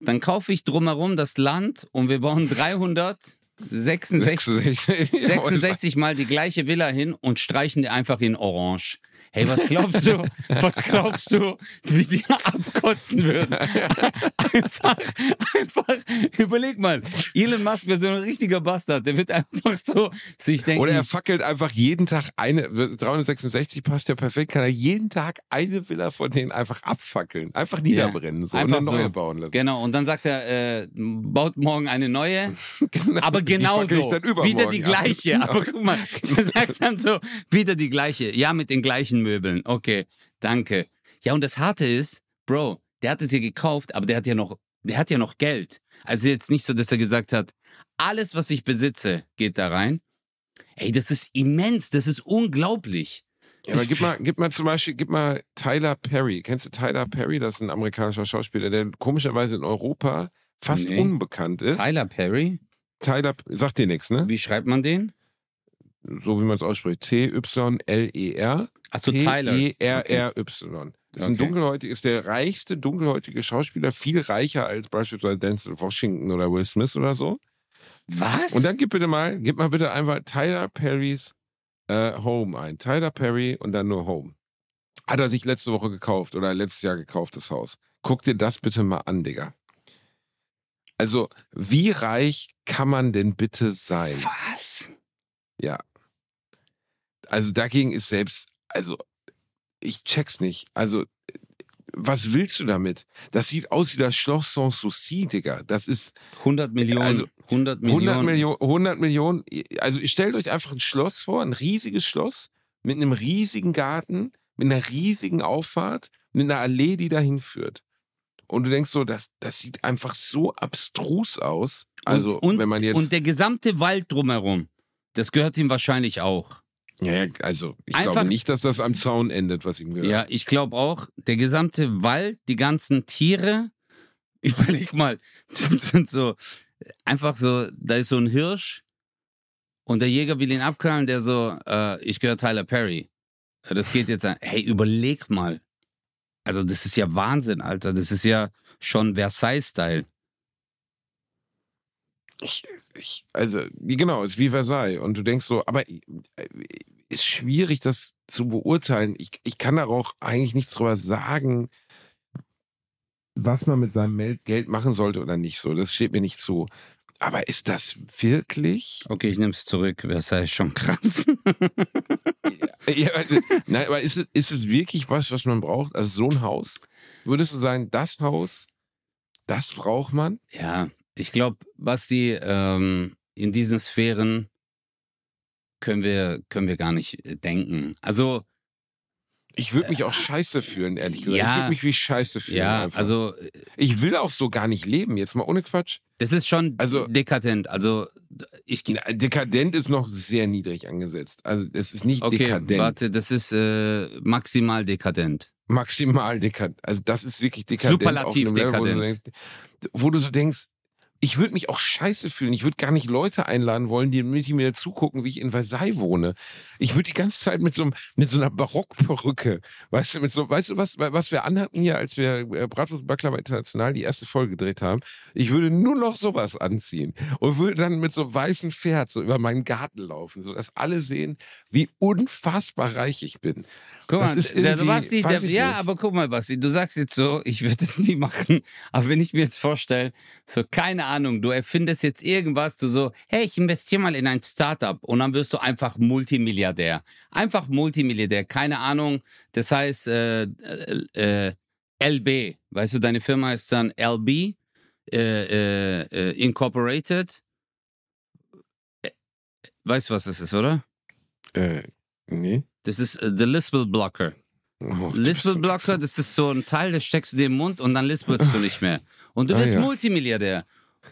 dann kaufe ich drumherum das Land und wir bauen 366 66 Mal die gleiche Villa hin und streichen die einfach in Orange. Hey, was glaubst du, was glaubst du, wie die abkotzen würden? Einfach, einfach, überleg mal, Elon Musk wäre so ein richtiger Bastard, der wird einfach so sich denken, Oder er fackelt einfach jeden Tag eine, 366 passt ja perfekt, kann er jeden Tag eine Villa von denen einfach abfackeln. Einfach niederbrennen so, einfach und eine neue so. bauen lassen. genau, und dann sagt er, äh, baut morgen eine neue, Genau. aber genauso, wieder die ab. gleiche, Genau. aber guck mal, der sagt dann so, wieder die gleiche, ja, mit den gleichen Möbeln, okay, danke. Ja, und das Harte ist, Bro, der hat es ja gekauft, aber der hat ja noch, der hat ja noch Geld. Also jetzt nicht so, dass er gesagt hat, alles, was ich besitze, geht da rein. Ey, das ist immens, das ist unglaublich. Ja, aber gib mal, gib mal zum Beispiel, gib mal Tyler Perry. Kennst du Tyler Perry? Das ist ein amerikanischer Schauspieler, der komischerweise in Europa fast Nee. unbekannt ist. Tyler Perry, Tyler, sagt dir nichts, ne? wie schreibt man den? So wie man es ausspricht. T-Y-L-E-R. Achso, Tyler. T-E-R-R-Y. Das ist ein Okay. dunkelhäutig, ist der reichste dunkelhäutige Schauspieler, viel reicher als beispielsweise Denzel Washington oder Will Smith oder so. Was? Und dann gib bitte mal, gib mal bitte einfach Tyler Perrys äh, Home ein. Tyler Perry und dann nur Home. Hat er sich letzte Woche gekauft oder letztes Jahr gekauft, das Haus. Guck dir das bitte mal an, Digga. Also, wie reich kann man denn bitte sein? Was? Ja. Also dagegen ist selbst, also ich check's nicht. Also was willst du damit? Das sieht aus wie das Schloss Sanssouci, Digga. Das ist 100 Millionen. Also, 100 100 Millionen. Millionen, 100 Millionen. Also stellt euch einfach ein Schloss vor, ein riesiges Schloss mit einem riesigen Garten, mit einer riesigen Auffahrt, mit einer Allee, die dahin führt. Und du denkst so, das, das sieht einfach so abstrus aus. Also, und, und, wenn man jetzt. und der gesamte Wald drumherum, das gehört ihm wahrscheinlich auch. Ja, also, ich Einfach- glaube nicht, dass das am Zaun endet, was ich mir Ja, ich glaube auch, der gesamte Wald, die ganzen Tiere, überleg mal, das sind so, einfach so, da ist so ein Hirsch und der Jäger will ihn abknallen, der so, äh, ich gehöre Tyler Perry. Das geht jetzt an. Hey, überleg mal. Also, das ist ja Wahnsinn, Alter. Das ist ja schon Versailles-Style. Ich, ich, also, genau, ist wie Versailles. Und du denkst so, aber äh, ist schwierig, das zu beurteilen. Ich, ich kann da auch eigentlich nichts drüber sagen, was man mit seinem Geld machen sollte oder nicht so. Das steht mir nicht zu. Aber ist das wirklich? Okay, ich nehme es zurück. Versailles ist schon krass. Ja, äh, nein, aber ist es, ist es wirklich was, was man braucht? Also so ein Haus? Würdest du sagen, das Haus, das braucht man? Ja, ich glaube, Basti, ähm, in diesen Sphären können wir, können wir gar nicht äh, denken. Also, Ich würde mich auch scheiße fühlen, ehrlich gesagt. Ja. Ich würde mich wie scheiße fühlen. ja, einfach. also, ich will auch so gar nicht leben, jetzt mal ohne Quatsch. das ist schon Also- dekadent. Also, ich. Dekadent ist noch sehr niedrig angesetzt. Also es ist nicht Okay, dekadent. warte, das ist äh, maximal dekadent. Maximal dekadent. Also das ist wirklich dekadent. Superlativ einem Level, Wo du, dekadent. denkst, wo du so denkst, ich würde mich auch scheiße fühlen. Ich würde gar nicht Leute einladen wollen, die mit mir zugucken, wie ich in Versailles wohne. Ich würde die ganze Zeit mit so, einem- mit so einer Barockperücke, weißt du, mit so, weißt du, was, was wir anhatten hier, als wir äh, Bratwurst und Baklava International die erste Folge gedreht haben? Ich würde nur noch sowas anziehen und würde dann mit so weißem Pferd so über meinen Garten laufen, sodass alle sehen, wie unfassbar reich ich bin. Guck Das mal, ist der, Basti, der, ja, nicht. aber guck mal, Basti, du sagst jetzt so, ich würde es nie machen. Aber wenn ich mir jetzt vorstelle, so, keine Ahnung, du erfindest jetzt irgendwas, du so, hey, ich investiere mal in ein Startup und dann wirst du einfach Multimilliardär. Einfach Multimilliardär, keine Ahnung. Das heißt, äh, äh, äh, LB, weißt du, deine Firma ist dann LB, äh, äh, äh, Incorporated. Weißt du, was das ist, oder? Äh, nee. Das ist äh, The Lispel Blocker. Oh, du bist Lispelblocker, das ist so ein Teil, das steckst du dir im Mund und dann lispelst du nicht mehr. Und du Ah, bist ja. Multimilliardär.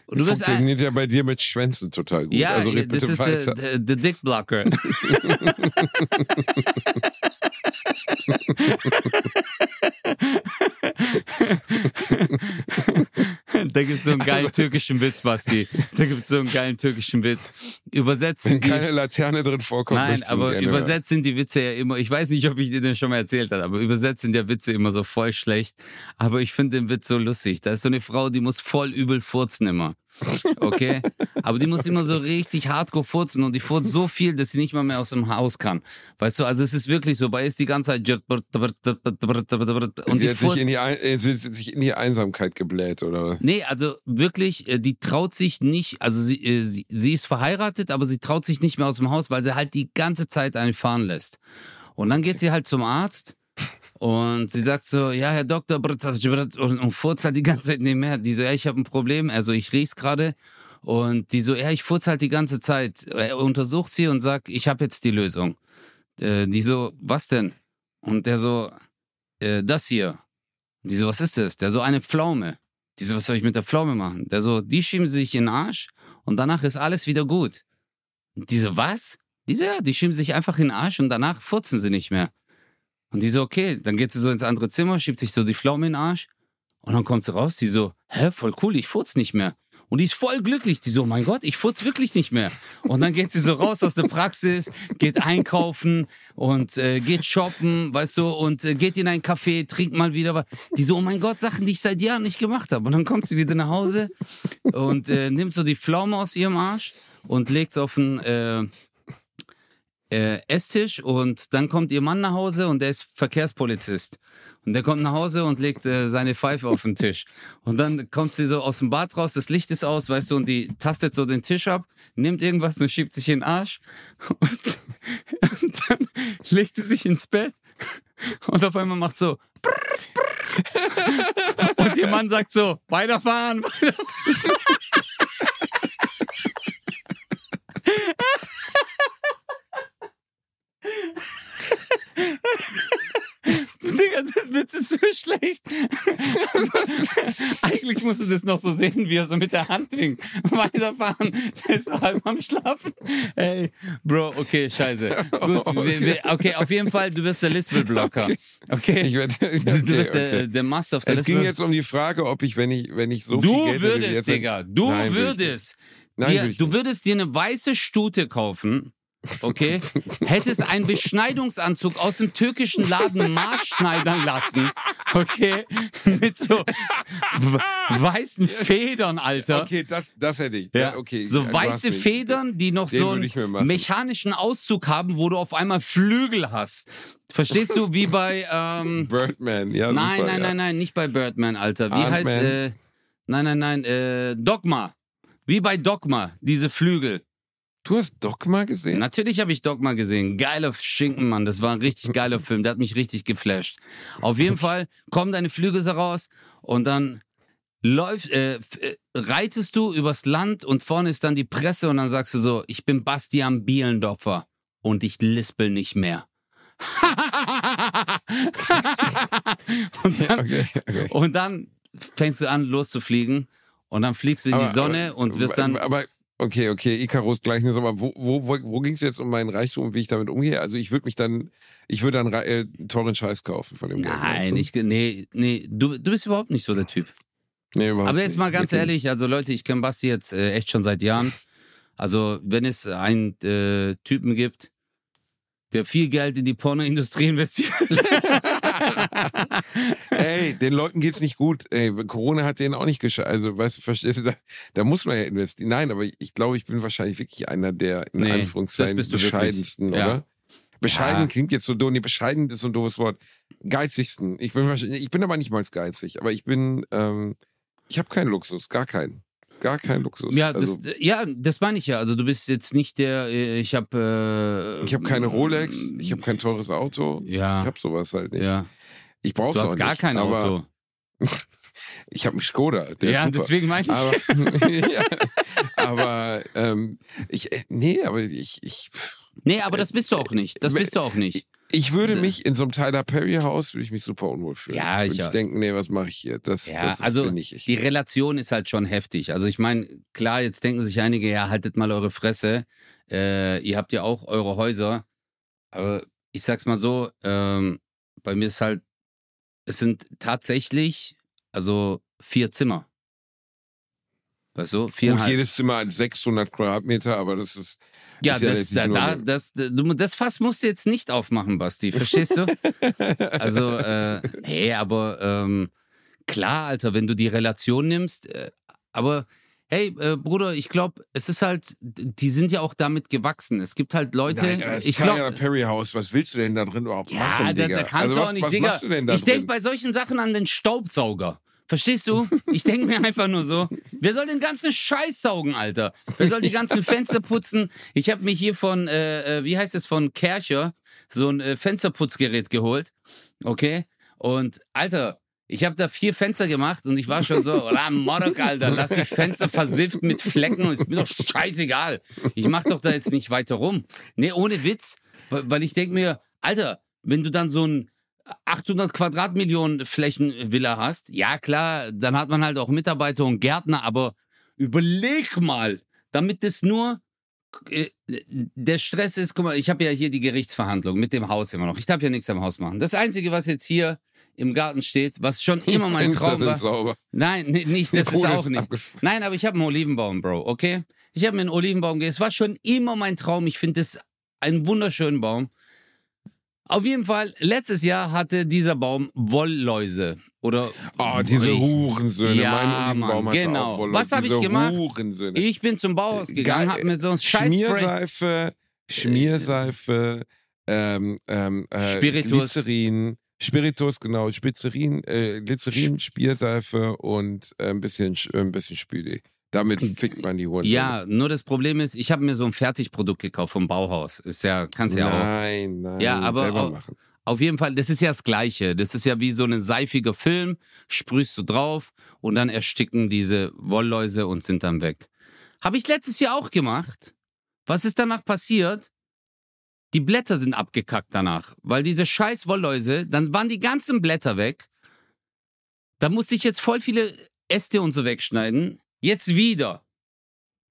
Und du Funktioniert ja bei dir mit Schwänzen total gut. ja, also das ist weiter. äh, der Dick Blocker. da gibt es so einen geilen türkischen Witz, Basti. Da gibt es so einen geilen türkischen Witz. Übersetzt Wenn die, keine Laterne drin vorkommt, Nein, aber gerne übersetzt sind die Witze ja immer, ich weiß nicht, ob ich dir den schon mal erzählt habe, aber übersetzt sind ja Witze immer so voll schlecht. Aber ich finde den Witz so lustig. Da ist so eine Frau, die muss voll übel furzen immer. Okay? Aber die muss immer so richtig hardcore furzen und die furzt so viel, dass sie nicht mal mehr aus dem Haus kann. Weißt du, also es ist wirklich so, bei ihr ist die ganze Zeit und Sie hat sich in, die, Ein- äh, sie hat sich in die Einsamkeit gebläht, oder was? Nee, also wirklich, äh, die traut sich nicht, also sie, äh, sie, sie ist verheiratet, aber sie traut sich nicht mehr aus dem Haus, weil sie halt die ganze Zeit einen fahren lässt. Und dann geht sie halt zum Arzt und sie sagt so, ja, Herr Doktor, und, und furzt halt die ganze Zeit nicht mehr. Die so, ja, ich habe ein Problem, also ich riech's gerade. Und die so, ja, ich furz halt die ganze Zeit. Er untersucht sie und sagt, ich habe jetzt die Lösung. Äh, die so, was denn? Und der so, äh, das hier. Die so, was ist das? Der so, eine Pflaume. Die so, was soll ich mit der Pflaume machen? Der so, die schieben sie sich in den Arsch und danach ist alles wieder gut. Die so, was? Die so, ja, die schieben sich einfach in den Arsch und danach furzen sie nicht mehr. Und die so, okay, dann geht sie so ins andere Zimmer, schiebt sich so die Pflaume in den Arsch und dann kommt sie raus, die so, hä, voll cool, ich furz nicht mehr. Und die ist voll glücklich. Die so, mein Gott, ich furz wirklich nicht mehr. Und dann geht sie so raus aus der Praxis, geht einkaufen und äh, geht shoppen, weißt du, und äh, geht in ein Café, trinkt mal wieder was. Die so, oh mein Gott, Sachen, die ich seit Jahren nicht gemacht habe. Und dann kommt sie wieder nach Hause und äh, nimmt so die Pflaume aus ihrem Arsch und legt es auf den äh, Esstisch. Und dann kommt ihr Mann nach Hause und der ist Verkehrspolizist. Und der kommt nach Hause und legt äh, seine Pfeife auf den Tisch. Und dann kommt sie so aus dem Bad raus, das Licht ist aus, weißt du, und die tastet so den Tisch ab, nimmt irgendwas und schiebt sich in den Arsch. Und, und dann legt sie sich ins Bett und auf einmal macht so. Und ihr Mann sagt so: weiterfahren, weiterfahren. Digga, das Witz ist so schlecht. Eigentlich musst du das noch so sehen, wie er so mit der Hand winkt. Weiterfahren. Der ist so halb am Schlafen. Ey, Bro, okay, scheiße. Gut, Okay. wir, wir, okay, auf jeden Fall, du bist der Lispel-Blocker. Okay? Ich werd, du, okay, du bist der, okay. der Master of the Es ging Lispel. jetzt um die Frage, ob ich, wenn ich, wenn ich so viel Du Geld hätte, wie würdest, jetzt, Digga, du Nein, würdest. Nein, dir, du würdest dir eine weiße Stute kaufen, okay? Hättest einen Beschneidungsanzug aus dem türkischen Laden maßschneidern lassen, okay? Mit so weißen Federn, Alter. Okay, das, das hätte ich. Ja, okay. so weiße. Federn, die noch Den so einen mechanischen Auszug haben, wo du auf einmal Flügel hast. Verstehst du, wie bei ähm, Birdman, ja. Nein, super, nein, ja. nein, nein, nicht bei Birdman, Alter. Wie heißt äh, Nein, nein, nein, äh, Dogma. Wie bei Dogma, diese Flügel. Du hast Dogma gesehen? Natürlich habe ich Dogma gesehen. Geiler Schinken, Mann. Das war ein richtig geiler Film. Der hat mich richtig geflasht. Auf jeden Fall kommen deine Flügel so raus und dann läuft, äh, äh, reitest du übers Land und vorne ist dann die Presse und dann sagst du so, ich bin Bastian Bielendorfer und ich lispel nicht mehr. und, dann, Okay, okay. und dann fängst du an loszufliegen und dann fliegst du in die Aber- Sonne aber- und wirst dann Aber, okay, okay, Icarus Gleichnis, aber wo, wo, wo, wo ging es jetzt um meinen Reichtum und wie ich damit umgehe? Also ich würde mich dann, ich würde dann äh, teuren Scheiß kaufen von dem Geld. Nein, ich, nee, nee, du, du bist überhaupt nicht so der Typ. Nee, überhaupt Aber jetzt nicht. mal ganz Wirklich. ehrlich, also Leute, ich kenne Basti jetzt äh, echt schon seit Jahren. Also wenn es einen äh, Typen gibt, der viel Geld in die Pornoindustrie investiert. Ey, den Leuten geht's nicht gut. Ey, Corona hat denen auch nicht geschafft. Also, weißt du, verstehst du, da, da muss man ja investieren. Nein, aber ich glaube, ich bin wahrscheinlich wirklich einer der in Nee, Anführungszeichen bescheidensten, Ja. oder? Bescheiden Ja. klingt jetzt so doof. Nee, bescheiden ist so ein doofes Wort. Geizigsten. Ich bin ich bin aber nicht mal geizig, aber ich bin, ähm, ich habe keinen Luxus, gar keinen. Gar keinen Luxus. ja, also, das, ja, das meine ich ja. Also du bist jetzt nicht der, äh, ich habe... Äh, ich habe keine Rolex, ich habe kein teures Auto. Ja. Ich habe sowas halt nicht. Ja, Ich brauche du auch hast gar nicht, kein Auto. Ich habe einen Skoda. Ja, deswegen meine ich. Aber, ja, aber ähm, ich, äh, nee, aber ich, ich, nee, aber das bist du auch nicht. Das bist du auch nicht. Ich würde D- mich in so einem Tyler Perry Haus würde ich mich super unwohl fühlen. Ja, würde ich ich auch. denken, nee, was mache ich hier? Das, Ja, das ist, also bin nicht ich. Die Relation ist halt schon heftig. Also ich meine, klar, jetzt denken sich einige, ja, haltet mal eure Fresse. Äh, ihr habt ja auch eure Häuser. Aber ich sag's mal so, ähm, bei mir ist halt, es sind tatsächlich, also vier Zimmer. Weißt du, Gut, viereinhalb. jedes Zimmer hat 600 Quadratmeter, aber das ist ja, ist ja das, letztlich da, da, das, das Fass musst du jetzt nicht aufmachen, Basti. Verstehst du? Also, äh, hey, aber ähm, klar, Alter, wenn du die Relation nimmst, äh, aber hey, äh, Bruder, ich glaube, es ist halt, die sind ja auch damit gewachsen. Es gibt halt Leute, Nein, das ich glaube. Perry Haus, was willst du denn da drin überhaupt Ja, machen, da, Digga? da kannst also, du was, auch nicht, was Digga. machst du denn da ich denke bei solchen Sachen an den Staubsauger. Verstehst du? Ich denke mir einfach nur so, wer soll den ganzen Scheiß saugen, Alter? Wer soll die ganzen Fenster putzen? Ich habe mich hier von, äh, äh, wie heißt es, von Kercher so ein äh, Fensterputzgerät geholt. Okay? Und, Alter, ich habe da vier Fenster gemacht und ich war schon so, oder Morok, Alter, lass die Fenster versifft mit Flecken und ist mir doch scheißegal. Ich mach doch da jetzt nicht weiter rum. Nee, ohne Witz, weil ich denke mir, Alter, wenn du dann so ein 800 Quadratmillionen Flächenvilla hast, ja klar, dann hat man halt auch Mitarbeiter und Gärtner, aber überleg mal, damit das nur äh, der Stress ist, guck mal, ich habe ja hier die Gerichtsverhandlung mit dem Haus immer noch. Ich darf ja nichts am Haus machen. Das Einzige, was jetzt hier im Garten steht, was schon immer mein Traum war. sauber. Nein, nicht, das ist auch nicht. Nein, aber ich habe einen Olivenbaum, Bro, okay? Ich habe mir einen Olivenbaum gegeben. Es war schon immer mein Traum. Ich finde es einen wunderschönen Baum. Auf jeden Fall, letztes Jahr hatte dieser Baum Wollläuse. Oder Oh, diese Hurensöhne. Ja, mein Mann, genau. auch Was hab ich gemacht? Hurensöhne. Ich bin zum Bauhaus gegangen, Geil. hab mir so ein Scheißspray. Schmierseife, Schmierseife, ähm, ähm, äh, Spiritus. Glycerin, Spiritus, genau, Spitzerin, äh, Glycerin, Spierseife und äh, ein bisschen, Sch- äh, ein bisschen Spüli. Damit fickt man die Hunde. Ja, nur das Problem ist, ich habe mir so ein Fertigprodukt gekauft vom Bauhaus. Ist ja, kannst ja auch. Nein, nein, Ja, aber selber auch- machen. Auf jeden Fall, das ist ja das Gleiche. Das ist ja wie so ein seifiger Film, sprühst du drauf und dann ersticken diese Wollläuse und sind dann weg. Habe ich letztes Jahr auch gemacht. Was ist danach passiert? Die Blätter sind abgekackt danach, weil diese scheiß Wollläuse, dann waren die ganzen Blätter weg. Da musste ich jetzt voll viele Äste und so wegschneiden. Jetzt wieder.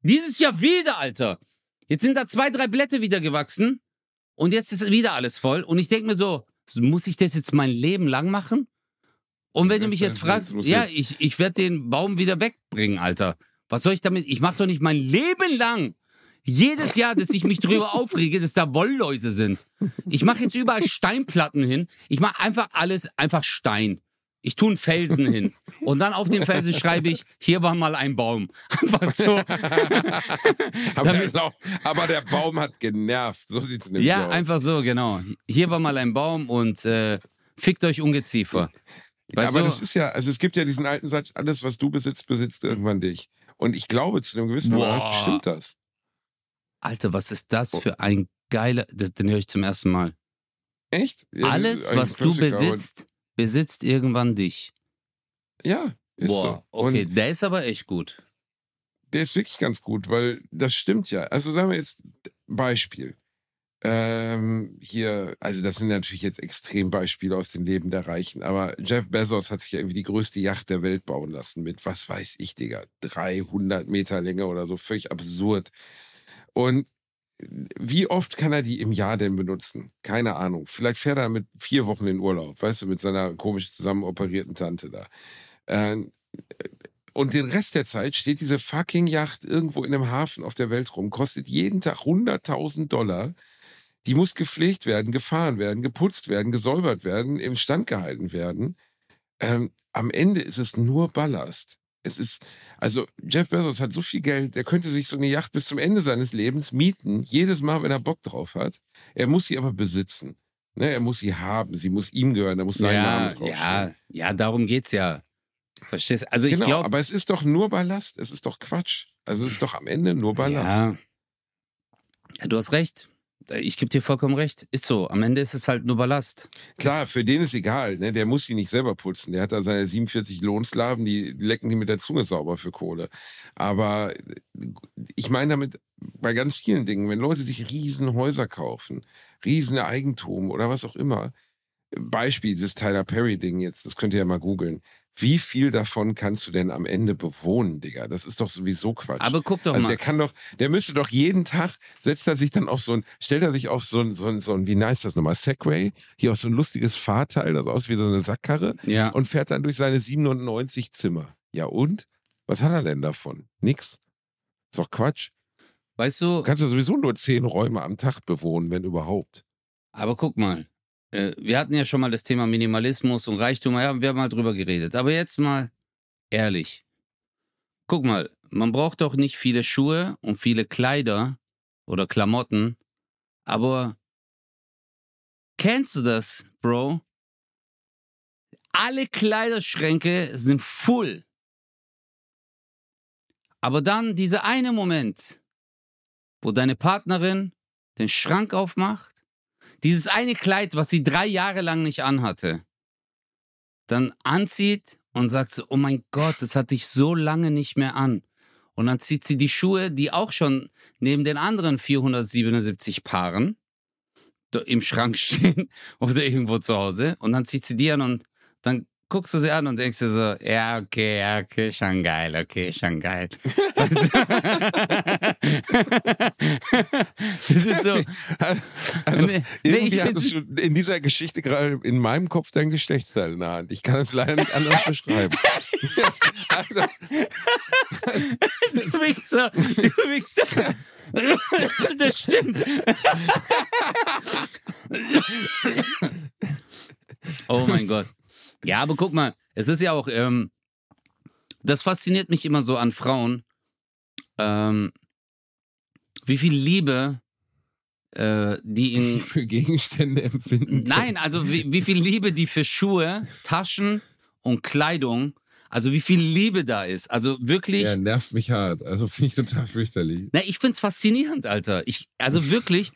Dieses Jahr wieder, Alter. Jetzt sind da zwei, drei Blätter wieder gewachsen. Und jetzt ist wieder alles voll. Und ich denke mir so, muss ich das jetzt mein Leben lang machen? Und wenn du mich jetzt fragst, ja, ich, ich werde den Baum wieder wegbringen, Alter. Was soll ich damit? Ich mache doch nicht mein Leben lang. Jedes Jahr, dass ich mich drüber aufrege, dass da Wollläuse sind. Ich mache jetzt überall Steinplatten hin. Ich mache einfach alles, einfach Stein. Ich tue einen Felsen hin. Und dann auf dem Felsen schreibe ich, hier war mal ein Baum. Einfach so. aber, der, Lau- aber der Baum hat genervt. So sieht's nämlich Ja, aus. einfach so, genau. Hier war mal ein Baum und äh, fickt euch Ungeziefer. Weißt aber du? das ist ja, also es gibt ja diesen alten Satz, alles, was du besitzt, besitzt irgendwann dich. Und ich glaube, zu einem gewissen. Maß stimmt das. Alter, was ist das für ein geiler. Das, den höre ich zum ersten Mal. Echt? Ja, Alles, was du besitzt, besitzt irgendwann dich. Ja, ist Boah, so. okay, Und der ist aber echt gut. der ist wirklich ganz gut, weil das stimmt ja. Also sagen wir jetzt Beispiel. Ähm, hier, also das sind natürlich jetzt Extrembeispiele aus dem Leben der Reichen, aber Jeff Bezos hat sich ja irgendwie die größte Yacht der Welt bauen lassen mit, was weiß ich, Digga, 300 Meter Länge oder so, völlig absurd. Und wie oft kann er die im Jahr denn benutzen? Keine Ahnung. Vielleicht fährt er mit vier Wochen in Urlaub, weißt du, mit seiner komisch zusammen operierten Tante da. Ähm, und den Rest der Zeit steht diese fucking Yacht irgendwo in einem Hafen auf der Welt rum, kostet jeden Tag 100.000 Dollar. Die muss gepflegt werden, gefahren werden, geputzt werden, gesäubert werden, im Stand gehalten werden. Ähm, am Ende ist es nur Ballast. Es ist, also Jeff Bezos hat so viel Geld, der könnte sich so eine Yacht bis zum Ende seines Lebens mieten, jedes Mal, wenn er Bock drauf hat. Er muss sie aber besitzen. Ne, er muss sie haben, sie muss ihm gehören, da muss sein ja, Name draufstehen. ja, ja, darum geht's ja. Verstehst du? Also ich genau, glaube. aber es ist doch nur Ballast. Es ist doch Quatsch. Also es ist doch am Ende nur Ballast. Ja. ja, du hast recht. Ich gebe dir vollkommen recht. Ist so. Am Ende ist es halt nur Ballast. Klar, für den ist egal. Ne? Der muss sie nicht selber putzen. Der hat da seine 47 Lohnsklaven, die lecken die mit der Zunge sauber für Kohle. Aber äh, ich meine damit bei ganz vielen Dingen, wenn Leute sich Riesenhäuser kaufen, Rieseneigentum oder was auch immer. Beispiel, dieses Tyler Perry-Ding jetzt, das könnt ihr ja mal googeln. Wie viel davon kannst du denn am Ende bewohnen, Digga? Das ist doch sowieso Quatsch. Aber guck doch also mal. der kann doch, der müsste doch jeden Tag, setzt er sich dann auf so ein, stellt er sich auf so ein, so ein, so ein wie nice das nochmal, Segway, hier auf so ein lustiges Fahrteil, das aus wie so eine Sackkarre ja. und fährt dann durch seine 97 Zimmer. Ja und? Was hat er denn davon? Nix. Ist doch Quatsch. Weißt du, Du kannst ja sowieso nur zehn Räume am Tag bewohnen, wenn überhaupt. aber guck mal. Äh, wir hatten ja schon mal das Thema Minimalismus und Reichtum, ja, wir haben mal drüber geredet. Aber jetzt mal ehrlich. Guck mal, man braucht doch nicht viele Schuhe und viele Kleider oder Klamotten, aber kennst du das, Bro? Alle Kleiderschränke sind full. Aber dann dieser eine Moment, wo deine Partnerin den Schrank aufmacht, dieses eine Kleid, was sie drei Jahre lang nicht anhatte, dann anzieht und sagt so, oh mein Gott, das hatte ich so lange nicht mehr an. Und dann zieht sie die Schuhe, die auch schon neben den anderen 477 Paaren im Schrank stehen oder irgendwo zu Hause. Und dann zieht sie die an und dann guckst du sie an und denkst dir so, ja, okay, ja, okay, schon geil, okay, schon geil. Das ist so. Also, Nee, nee, irgendwie hattest du in dieser Geschichte gerade in meinem Kopf dein Geschlechtsteil in der Hand. Ich kann es leider nicht anders beschreiben. also, Du Wichser, du Wichser. Das stimmt. Oh mein Gott. Ja, aber guck mal, es ist ja auch, ähm, das fasziniert mich immer so an Frauen, ähm, wie viel Liebe äh, die in für Gegenstände empfinden. Nein, also wie, wie viel Liebe die für Schuhe, Taschen und Kleidung, also wie viel Liebe da ist. Also wirklich. Ja, nervt mich hart. Also finde ich total fürchterlich. Na, ich find's faszinierend, Alter. Ich, also wirklich,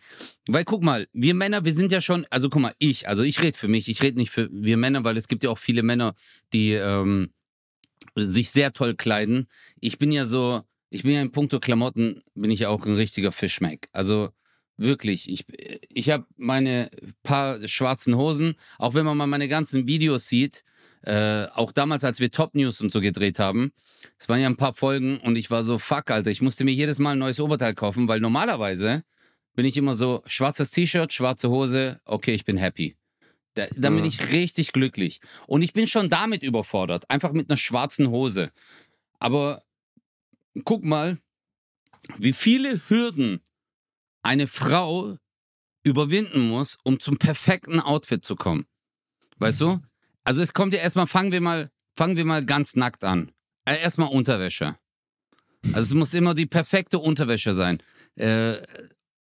weil guck mal, wir Männer, wir sind ja schon, also guck mal, ich, also ich rede für mich, ich rede nicht für wir Männer, weil es gibt ja auch viele Männer, die ähm, sich sehr toll kleiden. Ich bin ja so, ich bin ja in puncto Klamotten, bin ich ja auch ein richtiger Fischmeck. Also wirklich, ich, ich habe meine paar schwarzen Hosen, auch wenn man mal meine ganzen Videos sieht, äh, auch damals, als wir Top News und so gedreht haben, es waren ja ein paar Folgen und ich war so, fuck, Alter, ich musste mir jedes Mal ein neues Oberteil kaufen, weil normalerweise bin ich immer so, schwarzes T-Shirt, schwarze Hose, okay, ich bin happy. Da, dann bin Ja. ich richtig glücklich. Und ich bin schon damit überfordert, einfach mit einer schwarzen Hose. Aber guck mal, wie viele Hürden eine Frau überwinden muss, um zum perfekten Outfit zu kommen. Weißt du? Also es kommt ja erstmal, fangen wir mal, fangen wir mal ganz nackt an. Äh, erstmal Unterwäsche. Also es muss immer die perfekte Unterwäsche sein. Äh,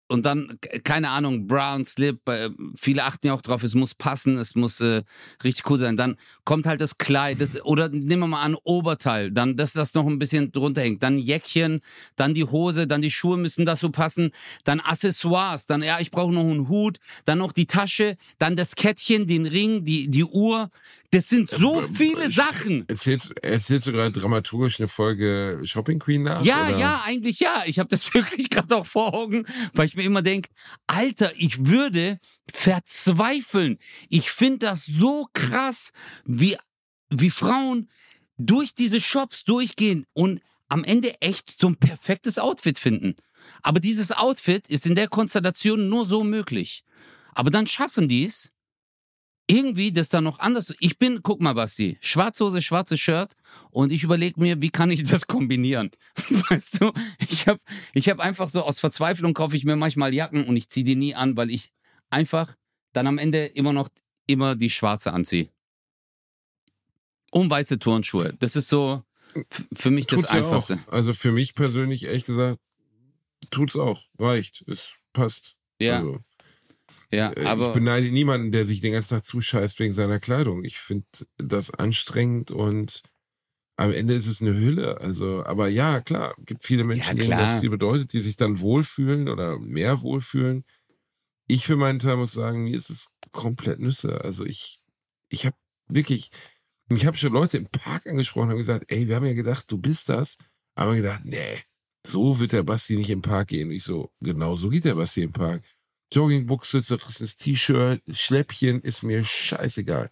und dann, keine Ahnung, Brown, Slip, äh, viele achten ja auch drauf, es muss passen, es muss äh, richtig cool sein. Dann kommt halt das Kleid, das, oder nehmen wir mal an, Oberteil, dann, dass das noch ein bisschen drunter hängt. Dann Jäckchen, dann die Hose, dann die Schuhe müssen so passen. Dann Accessoires, dann, ja, ich brauche noch einen Hut, dann noch die Tasche, dann das Kettchen, den Ring, die, die Uhr. Das sind so b- viele Sachen. Erzählst, erzählst du gerade dramaturgisch eine Folge Shopping Queen nach? Ja, oder? ja, eigentlich ja. Ich habe das wirklich gerade auch vor Augen, weil ich mir immer denke, Alter, ich würde verzweifeln. Ich finde das so krass, wie, wie Frauen durch diese Shops durchgehen und am Ende echt so ein perfektes Outfit finden. Aber dieses Outfit ist in der Konstellation nur so möglich. Aber dann schaffen die es, irgendwie das dann noch anders. Ich bin, guck mal, Basti, schwarze Hose, schwarzes Shirt und ich überlege mir, wie kann ich das kombinieren? Weißt du, ich habe ich hab einfach so aus Verzweiflung kaufe ich mir manchmal Jacken und ich ziehe die nie an, weil ich einfach dann am Ende immer noch immer die schwarze anziehe. Und weiße Turnschuhe. Das ist so für mich das Tut's ja Einfachste. Auch. Also für mich persönlich, ehrlich gesagt, tut's auch. Reicht. Es passt. Ja, Also, ja, äh, ich aber beneide niemanden, der sich den ganzen Tag zuscheißt wegen seiner Kleidung. Ich finde das anstrengend und am Ende ist es eine Hülle. Also, aber ja, klar, gibt viele Menschen, Ja, denen das viel bedeutet, die sich dann wohlfühlen oder mehr wohlfühlen. Ich für meinen Teil muss sagen, mir ist es komplett Nüsse. Also ich, ich habe wirklich, ich habe schon Leute im Park angesprochen und haben gesagt, ey, wir haben ja gedacht, du bist das. Aber gedacht, nee, so wird der Basti nicht im Park gehen. Ich so, genau so geht der Basti im Park. Joggingbuchse, zerrissenes T-Shirt, Schläppchen, ist mir scheißegal.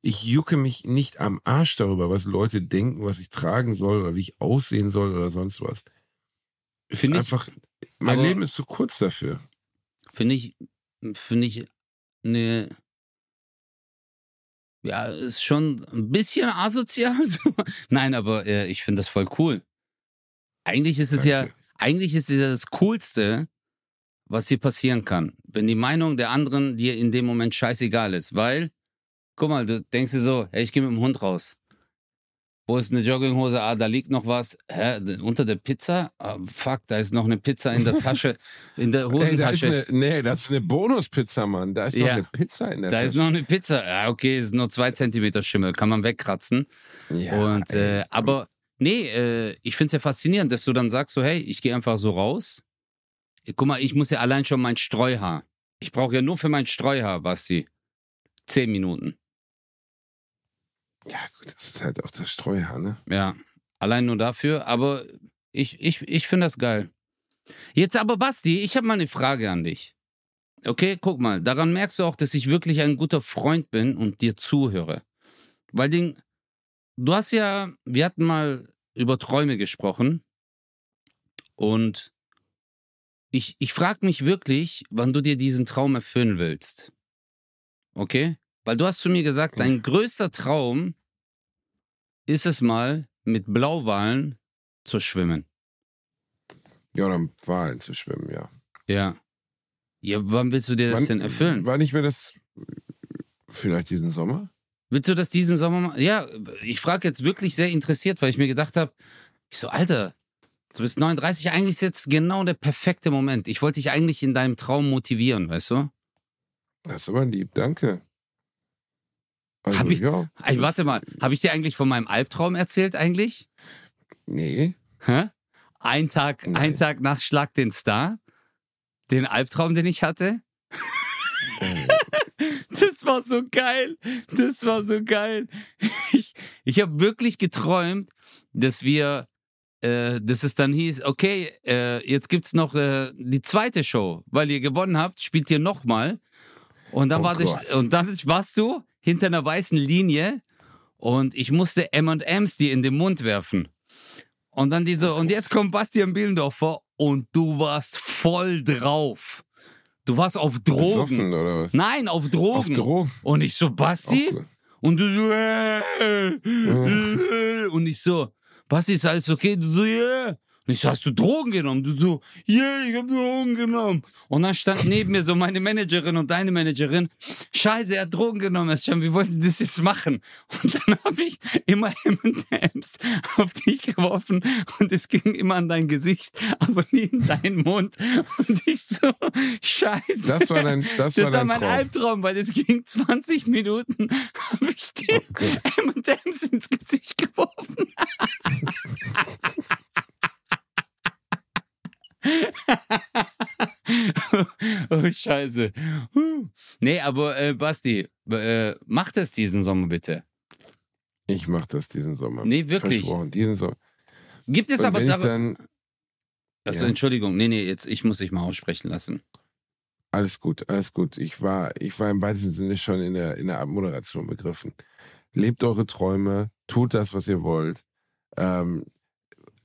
Ich jucke mich nicht am Arsch darüber, was Leute denken, was ich tragen soll oder wie ich aussehen soll oder sonst was. Es ist Find ich- einfach, mein aber- Leben ist zu kurz dafür. Finde ich, finde ich eine. Ja, ist schon ein bisschen asozial. so. Nein, aber äh, ich finde das voll cool. Eigentlich ist es ja, Danke. eigentlich ist es ja das Coolste, was dir passieren kann. Wenn die Meinung der anderen dir in dem Moment scheißegal ist. Weil, guck mal, du denkst dir so, hey, ich gehe mit dem Hund raus. Wo ist eine Jogginghose? Ah, da liegt noch was. Hä? Unter der Pizza? Ah, fuck, da ist noch eine Pizza in der Tasche, in der Ey, da ist Hosentasche. eine, nee, das ist eine Bonuspizza, Mann. Da ist noch Ja. eine Pizza in der Da ist Tasche. noch eine Pizza. Ja, okay, ist nur zwei Zentimeter Schimmel, kann man wegkratzen. ja, und äh, aber nee, äh, ich finde es ja faszinierend, dass du dann sagst so, hey, ich gehe einfach so raus. Guck mal, ich muss ja allein schon mein Streuhaar. Ich brauche ja nur für mein Streuhaar, Basti, zehn Minuten. Ja, gut, das ist halt auch das Streuhaar, ne? Ja, allein nur dafür. Aber ich, ich, ich finde das geil. Jetzt aber, Basti, ich habe mal eine Frage an dich. Okay, guck mal, daran merkst du auch, dass ich wirklich ein guter Freund bin und dir zuhöre. Weil den, du hast ja, wir hatten mal über Träume gesprochen und ich, ich frage mich wirklich, wann du dir diesen Traum erfüllen willst. Okay? Weil du hast zu mir gesagt, dein größter Traum ist es mal, mit Blauwalen zu schwimmen. Ja, oder um Wahlen zu schwimmen, ja. Ja. Ja, wann willst du dir das Wann- denn erfüllen? War nicht mehr das vielleicht diesen Sommer? Willst du das diesen Sommer machen? Ja, ich frage jetzt wirklich sehr interessiert, weil ich mir gedacht habe, ich so, Alter, du bist 39, eigentlich ist jetzt genau der perfekte Moment. Ich wollte dich eigentlich in deinem Traum motivieren, weißt du? Das ist aber lieb, danke. Also, Hab ich- ja. Ey, warte mal, habe ich dir eigentlich von meinem Albtraum erzählt eigentlich? Nee. Hä? Ein Tag, Nein. ein Tag nach Schlag den Star? Den Albtraum, den ich hatte? Äh, Das war so geil. Das war so geil. Ich, ich habe wirklich geträumt, dass wir, äh, dass es dann hieß, okay, äh, jetzt gibt's noch äh, die zweite Show, weil ihr gewonnen habt, spielt ihr nochmal. Und dann Oh war Gott. und dann warst du hinter einer weißen Linie und ich musste M&M's dir in den Mund werfen. Und dann diese, Oh und jetzt kommt Bastian Bielendorfer und du warst voll drauf. Du warst auf Drogen. besoffen oder was? Nein, auf Drogen. Auf Drogen. Und ich so, Basti? Gut. Und du so, äh, äh, und ich so, Basti, ist alles okay? Du so, yeah. Und ich so, hast du Drogen genommen? Du so, yeah, ich hab Drogen genommen. Und dann stand neben mir so meine Managerin und deine Managerin. Scheiße, er hat Drogen genommen. Herr Scham, wir wollten das jetzt machen. Und dann habe ich immer M&M's auf dich geworfen und es ging immer an dein Gesicht, aber nie in deinen Mund. Und ich so, scheiße. Das war dein, das, Das war war dein mein Traum. Albtraum, weil es ging 20 Minuten, habe ich dir Oh Gott. M&M's ins Gesicht geworfen. oh, scheiße. Huh. Nee, aber äh, Basti, äh, mach das diesen Sommer bitte. Ich mach das diesen Sommer. Nee, wirklich. Versprochen, diesen Sommer. Gibt es Und aber wenn ich dann, Achso, Ja. Entschuldigung. Nee, nee, jetzt, ich muss dich mal aussprechen lassen. alles gut, alles gut. Ich war, ich war im weitesten Sinne schon in der, in der Abmoderation begriffen. Lebt eure Träume, tut das, was ihr wollt. Ähm,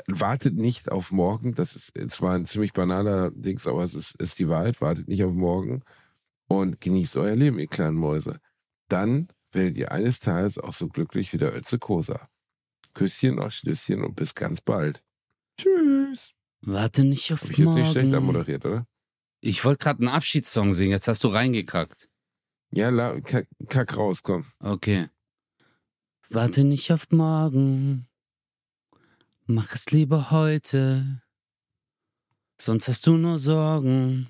wartet nicht auf morgen. Das ist zwar ein ziemlich banaler Dings, aber es ist, ist die Wahrheit. Wartet nicht auf morgen und genießt euer Leben, ihr kleinen Mäuse. Dann werdet ihr eines Tages auch so glücklich wie der Ötze Kosa. Küsschen auf Schlüsschen und bis ganz bald. Tschüss. Warte nicht auf Hab ich jetzt nicht schlecht morgen. abmoderiert, oder? Ich wollte gerade einen Abschiedssong singen, jetzt hast du reingekackt. Ja, la, kack, kack raus, komm. Okay. Warte nicht auf morgen. Mach es lieber heute. Sonst hast du nur Sorgen.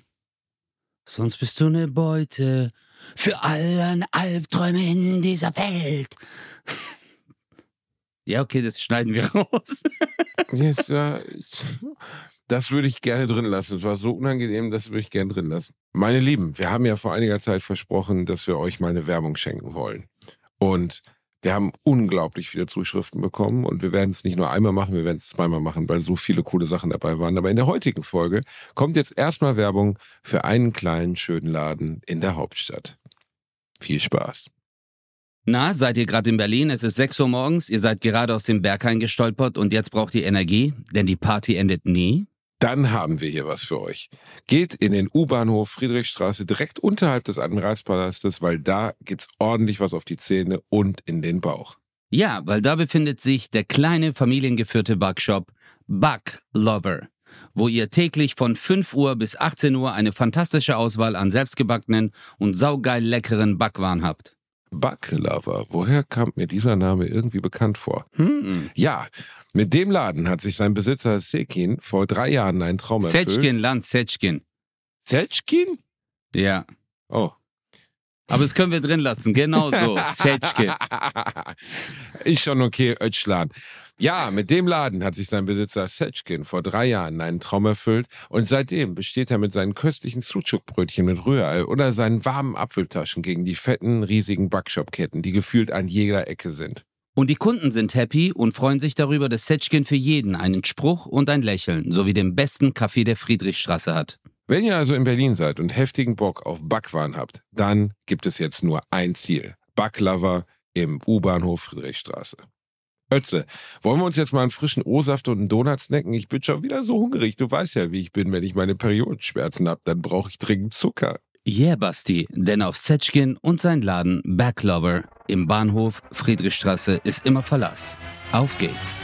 Sonst bist du eine Beute für alle Albträume in dieser Welt. Ja, okay, das schneiden wir raus. Yes, ja, das würde ich gerne drin lassen. Es war so unangenehm, das würde ich gerne drin lassen. Meine Lieben, wir haben ja vor einiger Zeit versprochen, dass wir euch mal eine Werbung schenken wollen. Und Wir haben unglaublich viele Zuschriften bekommen und wir werden es nicht nur einmal machen, wir werden es zweimal machen, weil so viele coole Sachen dabei waren. Aber in der heutigen Folge kommt jetzt erstmal Werbung für einen kleinen, schönen Laden in der Hauptstadt. Viel Spaß. Na, seid ihr gerade in Berlin? Es ist 6 Uhr morgens, ihr seid gerade aus dem Berghain gestolpert und jetzt braucht ihr Energie, denn die Party endet nie? Dann haben wir hier was für euch. Geht in den U-Bahnhof Friedrichstraße direkt unterhalb des Admiralspalastes, weil da gibt's ordentlich was auf die Zähne und in den Bauch. Ja, weil da befindet sich der kleine familiengeführte Backshop Buck Lover, wo ihr täglich von 5 Uhr bis 18 Uhr eine fantastische Auswahl an selbstgebackenen und saugeil leckeren Backwaren habt. Backlover, woher kam mir dieser Name irgendwie bekannt vor? Hm. Ja, mit dem Laden hat sich sein Besitzer Sekin vor drei Jahren einen Traum erfüllt. Setschkin, Land, Setschkin. Setschkin? Ja. Oh. Aber das können wir drin lassen, genau so. Setschkin. Ist schon okay, Ötschlan. Ja, mit dem Laden hat sich sein Besitzer Setschkin vor drei Jahren einen Traum erfüllt und seitdem besteht er mit seinen köstlichen Sucuk-Brötchen mit Rührei oder seinen warmen Apfeltaschen gegen die fetten, riesigen Backshop-Ketten, die gefühlt an jeder Ecke sind. Und die Kunden sind happy und freuen sich darüber, dass Setschkin für jeden einen Spruch und ein Lächeln sowie den besten Kaffee der Friedrichstraße hat. Wenn ihr also in Berlin seid und heftigen Bock auf Backwaren habt, dann gibt es jetzt nur ein Ziel. Backlover im U-Bahnhof Friedrichstraße. Ötze, wollen wir uns jetzt mal einen frischen O-Saft und einen Donut snacken? Ich bin schon wieder so hungrig. Du weißt ja, wie ich bin. Wenn ich meine Periodenschmerzen habe, dann brauche ich dringend Zucker. Yeah, Basti, denn auf Setschkin und sein Laden Backlover im Bahnhof Friedrichstraße ist immer Verlass. Auf geht's.